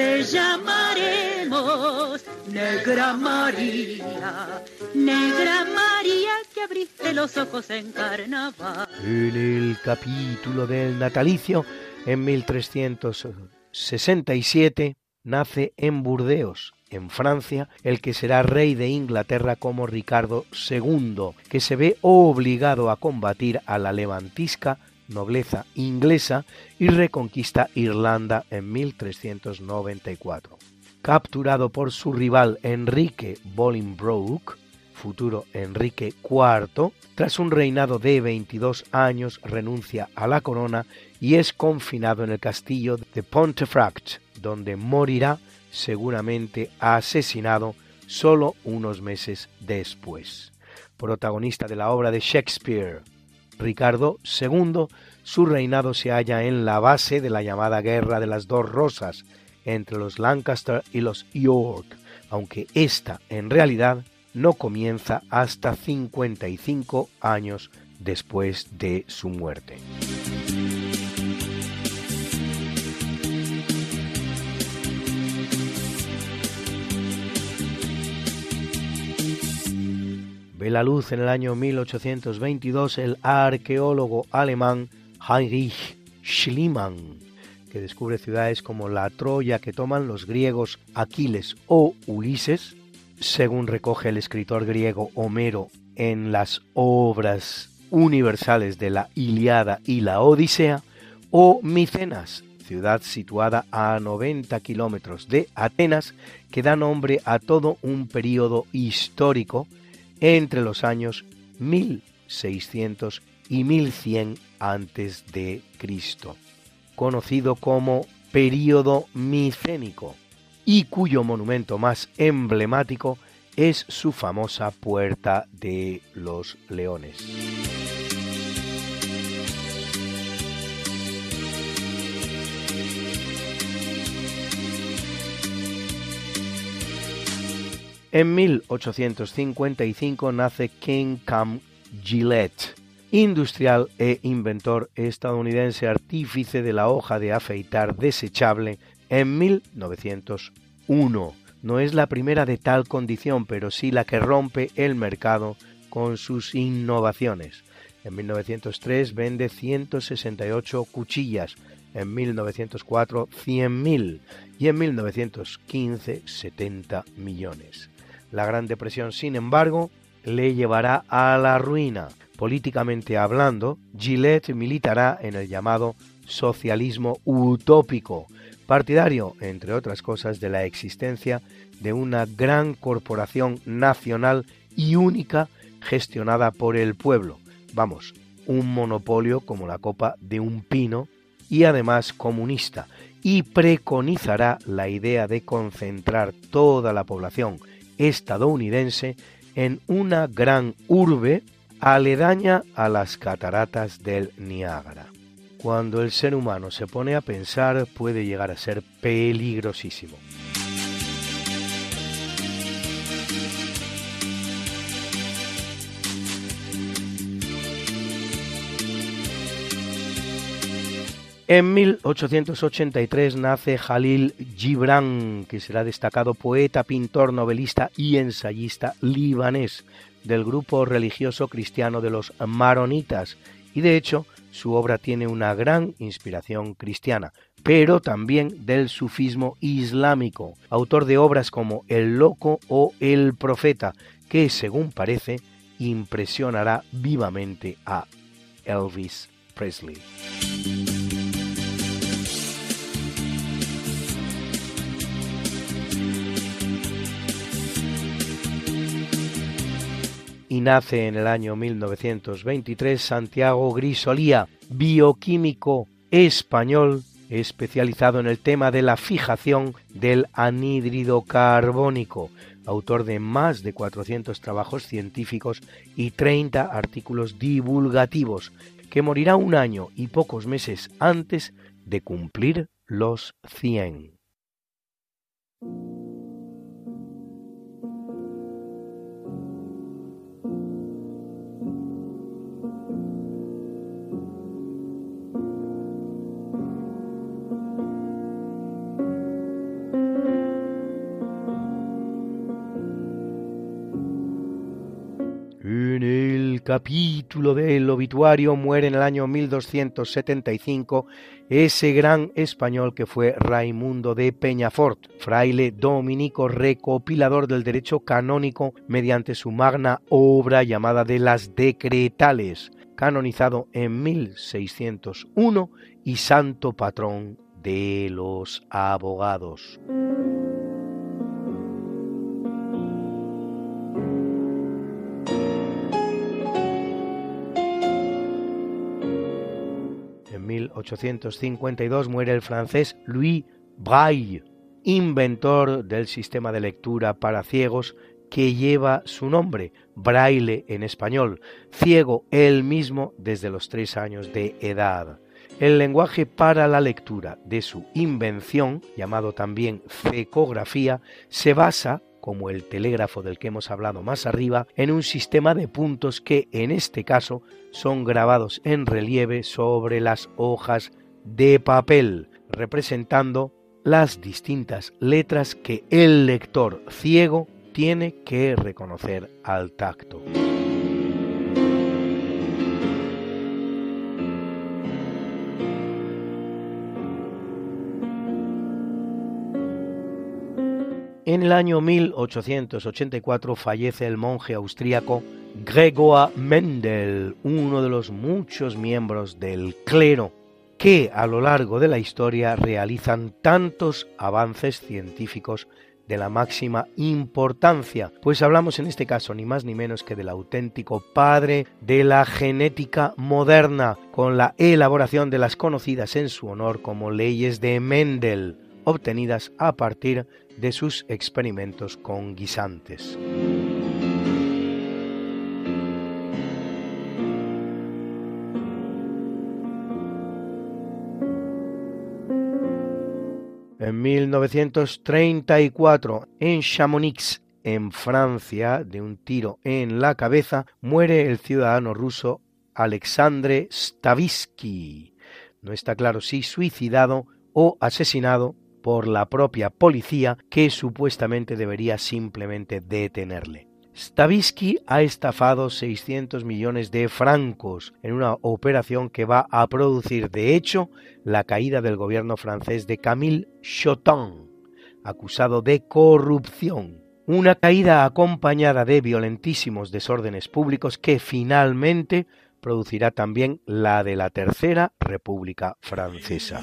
te llamaremos Negra María, Negra María que abriste los ojos en. En el capítulo del natalicio, en 1367, nace en Burdeos, en Francia, el que será rey de Inglaterra como Ricardo II, que se ve obligado a combatir a la levantisca nobleza inglesa y reconquista Irlanda en 1394. Capturado por su rival Enrique Bolingbroke, futuro Enrique IV, tras un reinado de 22 años renuncia a la corona y es confinado en el castillo de Pontefract, donde morirá seguramente asesinado solo unos meses después. Protagonista de la obra de Shakespeare, Ricardo II, su reinado se halla en la base de la llamada Guerra de las Dos Rosas entre los Lancaster y los York, aunque esta en realidad no comienza hasta 55 años después de su muerte. Ve la luz en el año 1822 el arqueólogo alemán Heinrich Schliemann, que descubre ciudades como la Troya que toman los griegos Aquiles o Ulises, según recoge el escritor griego Homero en las obras universales de la Iliada y la Odisea, o Micenas, ciudad situada a 90 kilómetros de Atenas, que da nombre a todo un periodo histórico entre los años 1600 y 1100 antes de Cristo, conocido como período micénico y cuyo monumento más emblemático es su famosa Puerta de los Leones. En 1855 nace King Cam Gillette, industrial e inventor estadounidense artífice de la hoja de afeitar desechable en 1901. No es la primera de tal condición, pero sí la que rompe el mercado con sus innovaciones. En 1903 vende 168 cuchillas, en 1904 100.000 y en 1915 70 millones. La Gran Depresión, sin embargo, le llevará a la ruina. Políticamente hablando, Gillette militará en el llamado socialismo utópico, partidario, entre otras cosas, de la existencia de una gran corporación nacional y única gestionada por el pueblo. Vamos, un monopolio como la copa de un pino y además comunista, y preconizará la idea de concentrar toda la población estadounidense en una gran urbe aledaña a las cataratas del Niágara. Cuando el ser humano se pone a pensar puede llegar a ser peligrosísimo. En 1883 nace Jalil Gibran, que será destacado poeta, pintor, novelista y ensayista libanés del grupo religioso cristiano de los maronitas y de hecho su obra tiene una gran inspiración cristiana, pero también del sufismo islámico, autor de obras como El Loco o El Profeta, que según parece impresionará vivamente a Elvis Presley. Y nace en el año 1923 Santiago Grisolía, bioquímico español especializado en el tema de la fijación del anhídrido carbónico, autor de más de 400 trabajos científicos y 30 artículos divulgativos, que morirá un año y pocos meses antes de cumplir los 100. Capítulo del obituario muere en el año 1275 ese gran español que fue Raimundo de Peñafort, fraile dominico recopilador del derecho canónico mediante su magna obra llamada de las Decretales, canonizado en 1601 y santo patrón de los abogados. 1852 muere el francés Louis Braille, inventor del sistema de lectura para ciegos que lleva su nombre, braille en español, ciego él mismo desde los tres años de edad. El lenguaje para la lectura de su invención, llamado también fecografía, se basa como el telégrafo del que hemos hablado más arriba, en un sistema de puntos que en este caso son grabados en relieve sobre las hojas de papel, representando las distintas letras que el lector ciego tiene que reconocer al tacto. En el año 1884 fallece el monje austríaco Gregor Mendel, uno de los muchos miembros del clero que a lo largo de la historia realizan tantos avances científicos de la máxima importancia, pues hablamos en este caso ni más ni menos que del auténtico padre de la genética moderna, con la elaboración de las conocidas en su honor como leyes de Mendel, obtenidas a partir de sus experimentos con guisantes. En 1934, en Chamonix, en Francia, de un tiro en la cabeza, muere el ciudadano ruso Alexandre Stavisky. No está claro si suicidado o asesinado por la propia policía que supuestamente debería simplemente detenerle. Stavisky ha estafado 600 millones de francos en una operación que va a producir, de hecho, la caída del gobierno francés de Camille Chotin, acusado de corrupción. Una caída acompañada de violentísimos desórdenes públicos que finalmente producirá también la de la Tercera República Francesa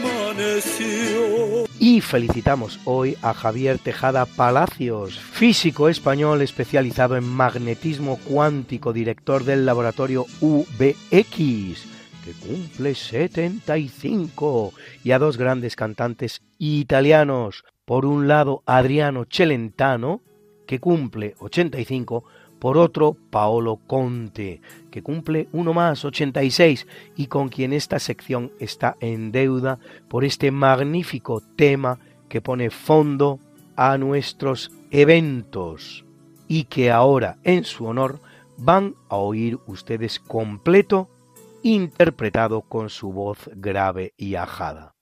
y felicitamos hoy a Javier Tejada Palacios, físico español especializado en magnetismo cuántico, director del laboratorio UBX, que cumple 75, y a dos grandes cantantes italianos. Por un lado, Adriano Celentano, que cumple 85, por otro Paolo Conte, que cumple uno más, 86, y con quien esta sección está en deuda por este magnífico tema que pone fondo a nuestros eventos y que ahora en su honor van a oír ustedes completo, interpretado con su voz grave y ajada.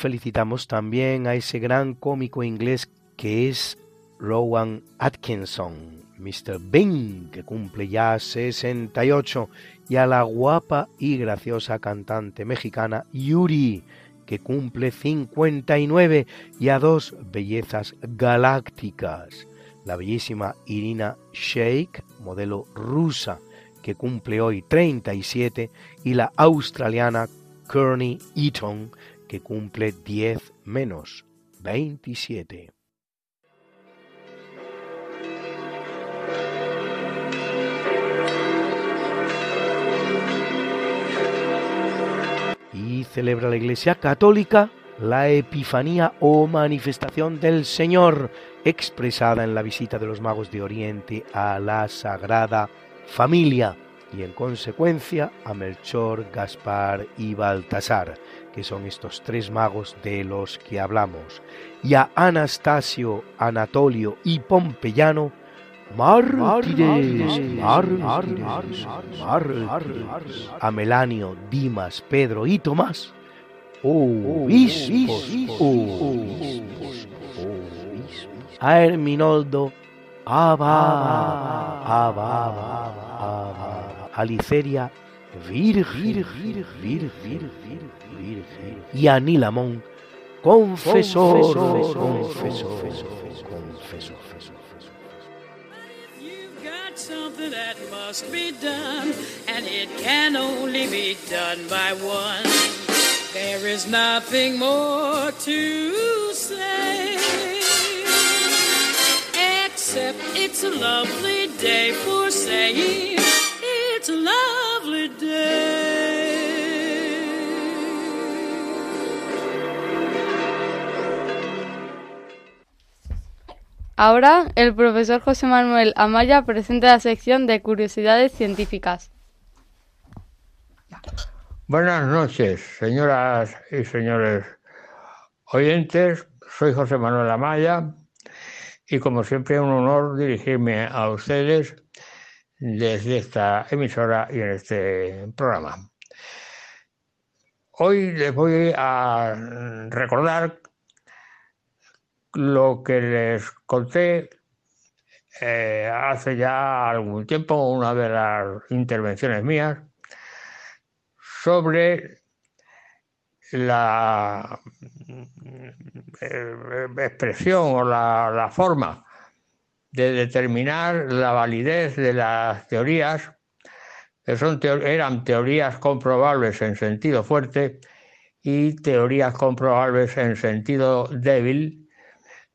Felicitamos también a ese gran cómico inglés que es Rowan Atkinson, Mr. Bean, que cumple ya 68, y a la guapa y graciosa cantante mexicana Yuri, que cumple 59, y a dos bellezas galácticas, la bellísima Irina Shayk, modelo rusa, que cumple hoy 37, y la australiana Kearney Eaton, que cumple 10 menos 27. Y celebra la Iglesia Católica la Epifanía o manifestación del Señor, expresada en la visita de los magos de Oriente a la Sagrada Familia y en consecuencia a Melchor, Gaspar y Baltasar que son estos tres magos de los que hablamos, y a Anastasio, Anatolio y Pompeyano, mártires, mártires, mártires, a Melanio, Dimas, Pedro y Tomás, obispos, obispos, a Herminoldo, Abba, Abba, a Liceria, Virgen, Virgen, Virgen, y a Nilamón, confesor, confesor, confesor. got something that must be done, and it can only be done by one. There is nothing more to say, except it's a lovely day for saying it's a lovely day. Ahora el profesor José Manuel Amaya presenta la sección de curiosidades científicas. Buenas noches, señoras y señores oyentes. Soy José Manuel Amaya y como siempre un honor dirigirme a ustedes desde esta emisora y en este programa. Hoy les voy a recordar lo que les conté eh, hace ya algún tiempo, una de las intervenciones mías, sobre la eh, expresión o la, la forma de determinar la validez de las teorías, que son eran teorías comprobables en sentido fuerte y teorías comprobables en sentido débil,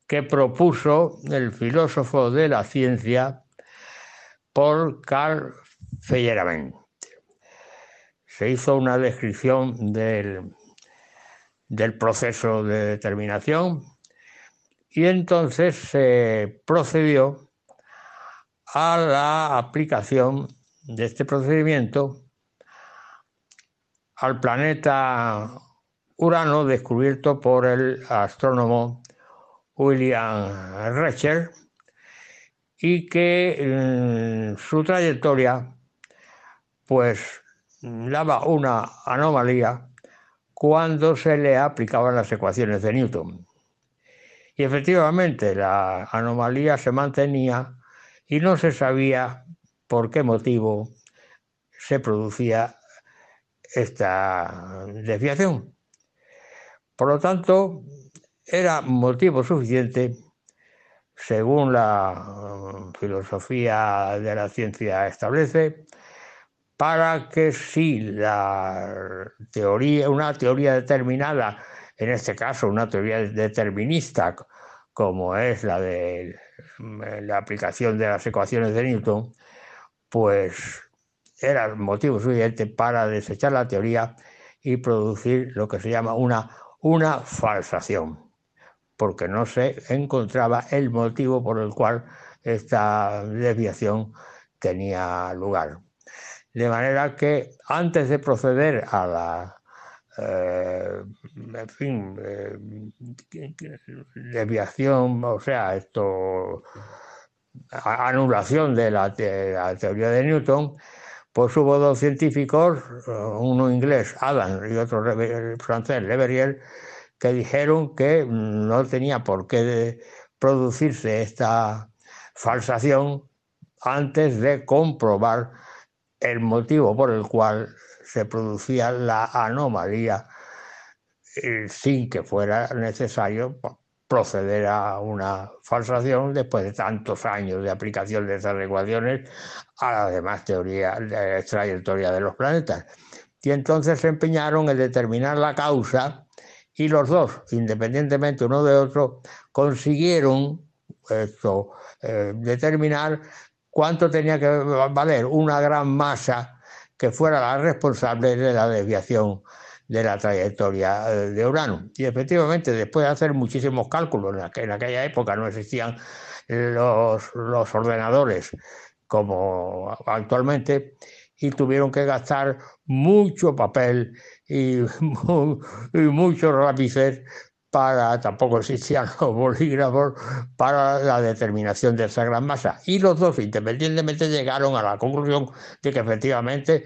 que propuso el filósofo de la ciencia Paul Carl Feyerabend. Se hizo una descripción del, del proceso de determinación y entonces se procedió a la aplicación de este procedimiento al planeta Urano descubierto por el astrónomo William Recher y que en su trayectoria pues daba una anomalía cuando se le aplicaban las ecuaciones de Newton. Y efectivamente la anomalía se mantenía y no se sabía por qué motivo se producía esta desviación. Por lo tanto, era motivo suficiente, según la eh, filosofía de la ciencia establece, para que si la teoría, una teoría determinada, en este caso una teoría determinista, como es la de la aplicación de las ecuaciones de Newton, pues era motivo suficiente para desechar la teoría y producir lo que se llama una, una falsación, porque no se encontraba el motivo por el cual esta desviación tenía lugar. De manera que antes de proceder a la eh, eh, desviación, o sea, esto, anulación de la, te- la teoría de Newton, pues hubo dos científicos, eh, uno inglés, Adam, y otro francés, Leverrier, que dijeron que no tenía por qué producirse esta falsación antes de comprobar el motivo por el cual se producía la anomalía eh, sin que fuera necesario proceder a una falsación después de tantos años de aplicación de esas ecuaciones a la demás teoría de trayectoria de los planetas. Y entonces se empeñaron en determinar la causa y los dos, independientemente uno de otro, consiguieron esto, eh, determinar cuánto tenía que valer una gran masa que fuera la responsable de la desviación de la trayectoria eh, de Urano. Y efectivamente, después de hacer muchísimos cálculos, en, aqu- en aquella época no existían los ordenadores como actualmente, y tuvieron que gastar mucho papel y, (laughs) y muchos lápices para, tampoco existían los (laughs) bolígrafos, para la determinación de esa gran masa. Y los dos, independientemente, llegaron a la conclusión de que efectivamente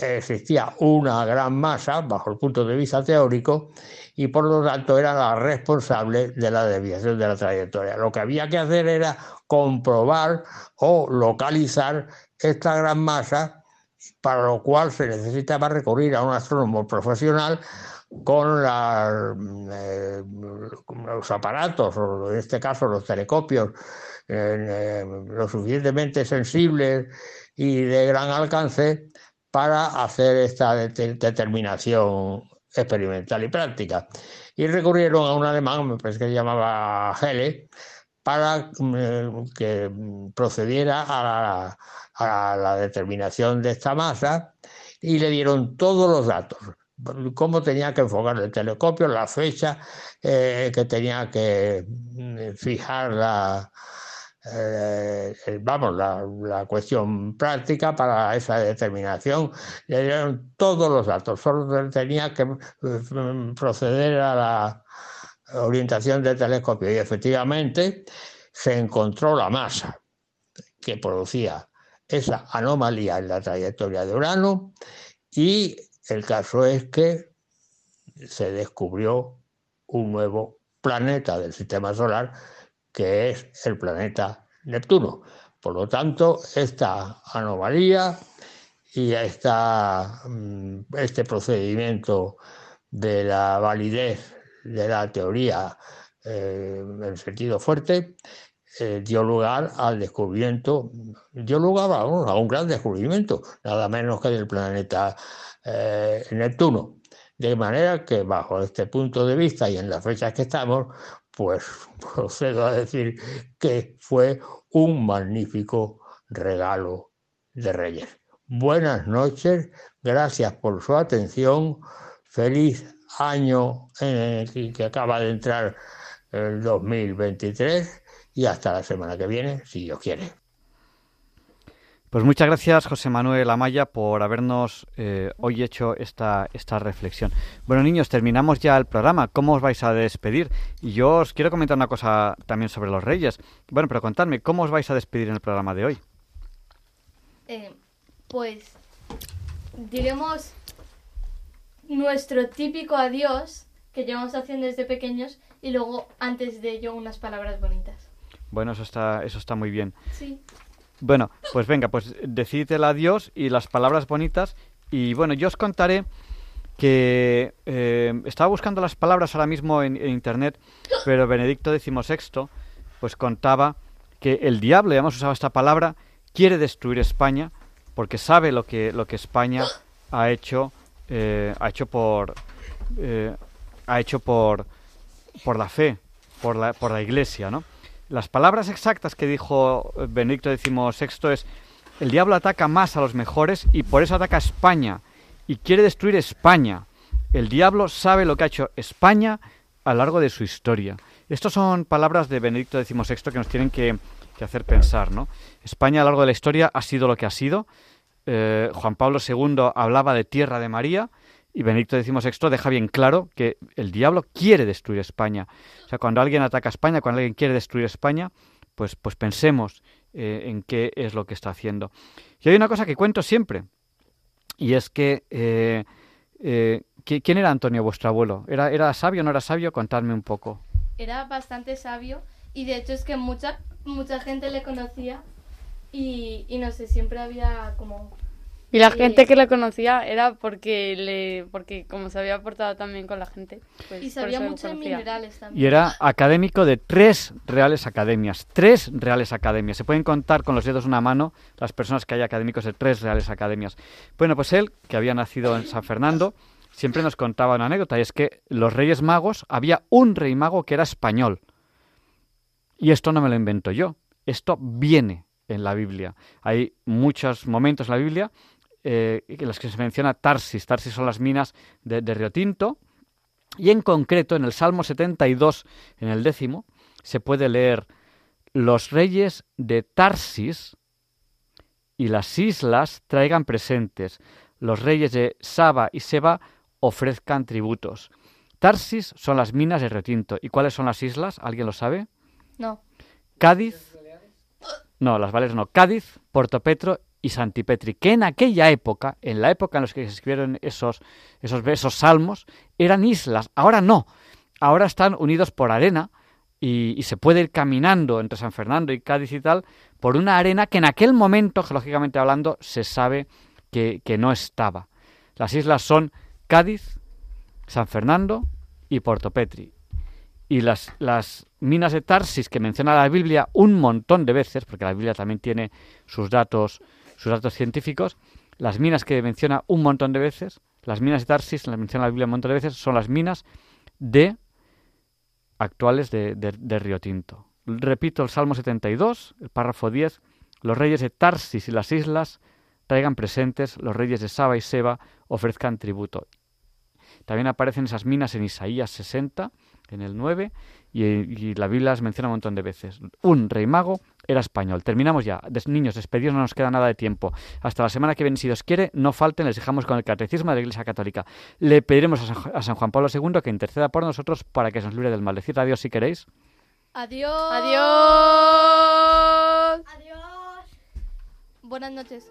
existía una gran masa, bajo el punto de vista teórico, y por lo tanto era la responsable de la desviación de la trayectoria. Lo que había que hacer era comprobar o localizar esta gran masa, para lo cual se necesitaba recurrir a un astrónomo profesional con eh, los aparatos, o en este caso los telescopios, eh, lo suficientemente sensibles y de gran alcance para hacer esta det- determinación experimental y práctica. Y recurrieron a un alemán, me parece que se llamaba Helle, para mm, que procediera a la, a la determinación de esta masa y le dieron todos los datos, cómo tenía que enfocar el telescopio, la fecha eh, que tenía que mm, fijar la, eh, vamos, la, cuestión práctica para esa determinación. Le dieron todos los datos, solo tenía que eh, proceder a la orientación del telescopio y efectivamente se encontró la masa que producía esa anomalía en la trayectoria de Urano y el caso es que se descubrió un nuevo planeta del sistema solar que es el planeta Neptuno. Por lo tanto, esta anomalía y esta, mm, este procedimiento de la validez de la teoría eh, en sentido fuerte eh, dio lugar al descubrimiento, dio lugar a un, gran descubrimiento, nada menos que del planeta eh, Neptuno. De manera que bajo este punto de vista y en las fechas que estamos, pues (laughs) procedo a decir que fue un magnífico regalo de Reyes. Buenas noches, gracias por su atención, feliz año en el que acaba de entrar el 2023 y hasta la semana que viene, si Dios quiere. Pues muchas gracias, José Manuel Amaya, por habernos eh, hoy hecho esta, esta reflexión. Bueno, niños, terminamos ya el programa. ¿Cómo os vais a despedir? Y yo os quiero comentar una cosa también sobre los reyes. Bueno, pero contadme, ¿cómo os vais a despedir en el programa de hoy? Eh, pues diremos nuestro típico adiós que llevamos haciendo desde pequeños y luego antes de ello unas palabras bonitas. Bueno, eso está, eso está muy bien. Sí. Bueno, pues venga, pues decid el adiós y las palabras bonitas. Y bueno, yo os contaré que eh, estaba buscando las palabras ahora mismo en, en internet, pero Benedicto XVI pues contaba que el diablo, ya hemos usado esta palabra, quiere destruir España porque sabe lo que, lo que España ha hecho, eh, ha hecho por, eh, ha hecho por, por la fe, por la, por la Iglesia, ¿no? Las palabras exactas que dijo Benedicto XVI es el diablo ataca más a los mejores y por eso ataca a España y quiere destruir España. El diablo sabe lo que ha hecho España a lo largo de su historia. Estas son palabras de Benedicto XVI que nos tienen que, que hacer pensar, ¿no? España a lo largo de la historia ha sido lo que ha sido. Eh, Juan Pablo II hablaba de tierra de María y Benedicto XVI deja bien claro que el diablo quiere destruir España. O sea, cuando alguien ataca a España, cuando alguien quiere destruir España, pues, pues pensemos eh, en qué es lo que está haciendo. Y hay una cosa que cuento siempre, y es que... Eh, eh, ¿Quién era Antonio, vuestro abuelo? ¿Era, ¿Era sabio o no era sabio? Contadme un poco. Era bastante sabio y de hecho es que mucha, mucha gente le conocía y, y no sé, siempre había como... Y la eh, gente que lo conocía era porque le porque como se había portado también con la gente. Pues Y sabía mucho de minerales también. Y era académico de tres reales academias. Tres reales academias. Se pueden contar con los dedos de una mano las personas que hay académicos de tres reales academias. Bueno, pues él, que había nacido en San Fernando, siempre nos contaba una anécdota, y es que los Reyes Magos, había un rey mago que era español. Y esto no me lo invento yo, esto viene en la Biblia. Hay muchos momentos en la Biblia eh, en las que se menciona Tarsis. Tarsis son las minas de, de Río Tinto. Y en concreto, en el Salmo 72, en el décimo, se puede leer los reyes de Tarsis y las islas traigan presentes. Los reyes de Saba y Seba ofrezcan tributos. Tarsis son las minas de Río Tinto. ¿Y cuáles son las islas? ¿Alguien lo sabe? No. Cádiz. No, las Baleares no. Cádiz, Puerto Petro y Santipetri, que en aquella época, en la época en la que se escribieron esos, esos, esos salmos, eran islas. Ahora no. Ahora están unidos por arena y, se puede ir caminando entre San Fernando y Cádiz y tal por una arena que en aquel momento, geológicamente hablando, se sabe que, que no estaba. Las islas son Cádiz, San Fernando y Puerto Petri. Y las, las minas de Tarsis que menciona la Biblia un montón de veces, porque la Biblia también tiene sus datos, sus datos científicos, las minas que menciona un montón de veces, las minas de Tarsis, las menciona la Biblia un montón de veces, son las minas de actuales de, de, de Río Tinto. Repito el Salmo 72, el párrafo 10, los reyes de Tarsis y las islas traigan presentes, los reyes de Saba y Seba ofrezcan tributo. También aparecen esas minas en Isaías 60, en el 9, y, y, la Biblia las menciona un montón de veces. Un rey mago era español. Terminamos ya. Des, niños, despedidos, no nos queda nada de tiempo. Hasta la semana que viene, si Dios quiere, no falten, les dejamos con el Catecismo de la Iglesia Católica. Le pediremos a San, a San Juan Pablo II que interceda por nosotros para que se nos libre del mal. Decid adiós si queréis. Adiós. Adiós. Adiós. Buenas noches.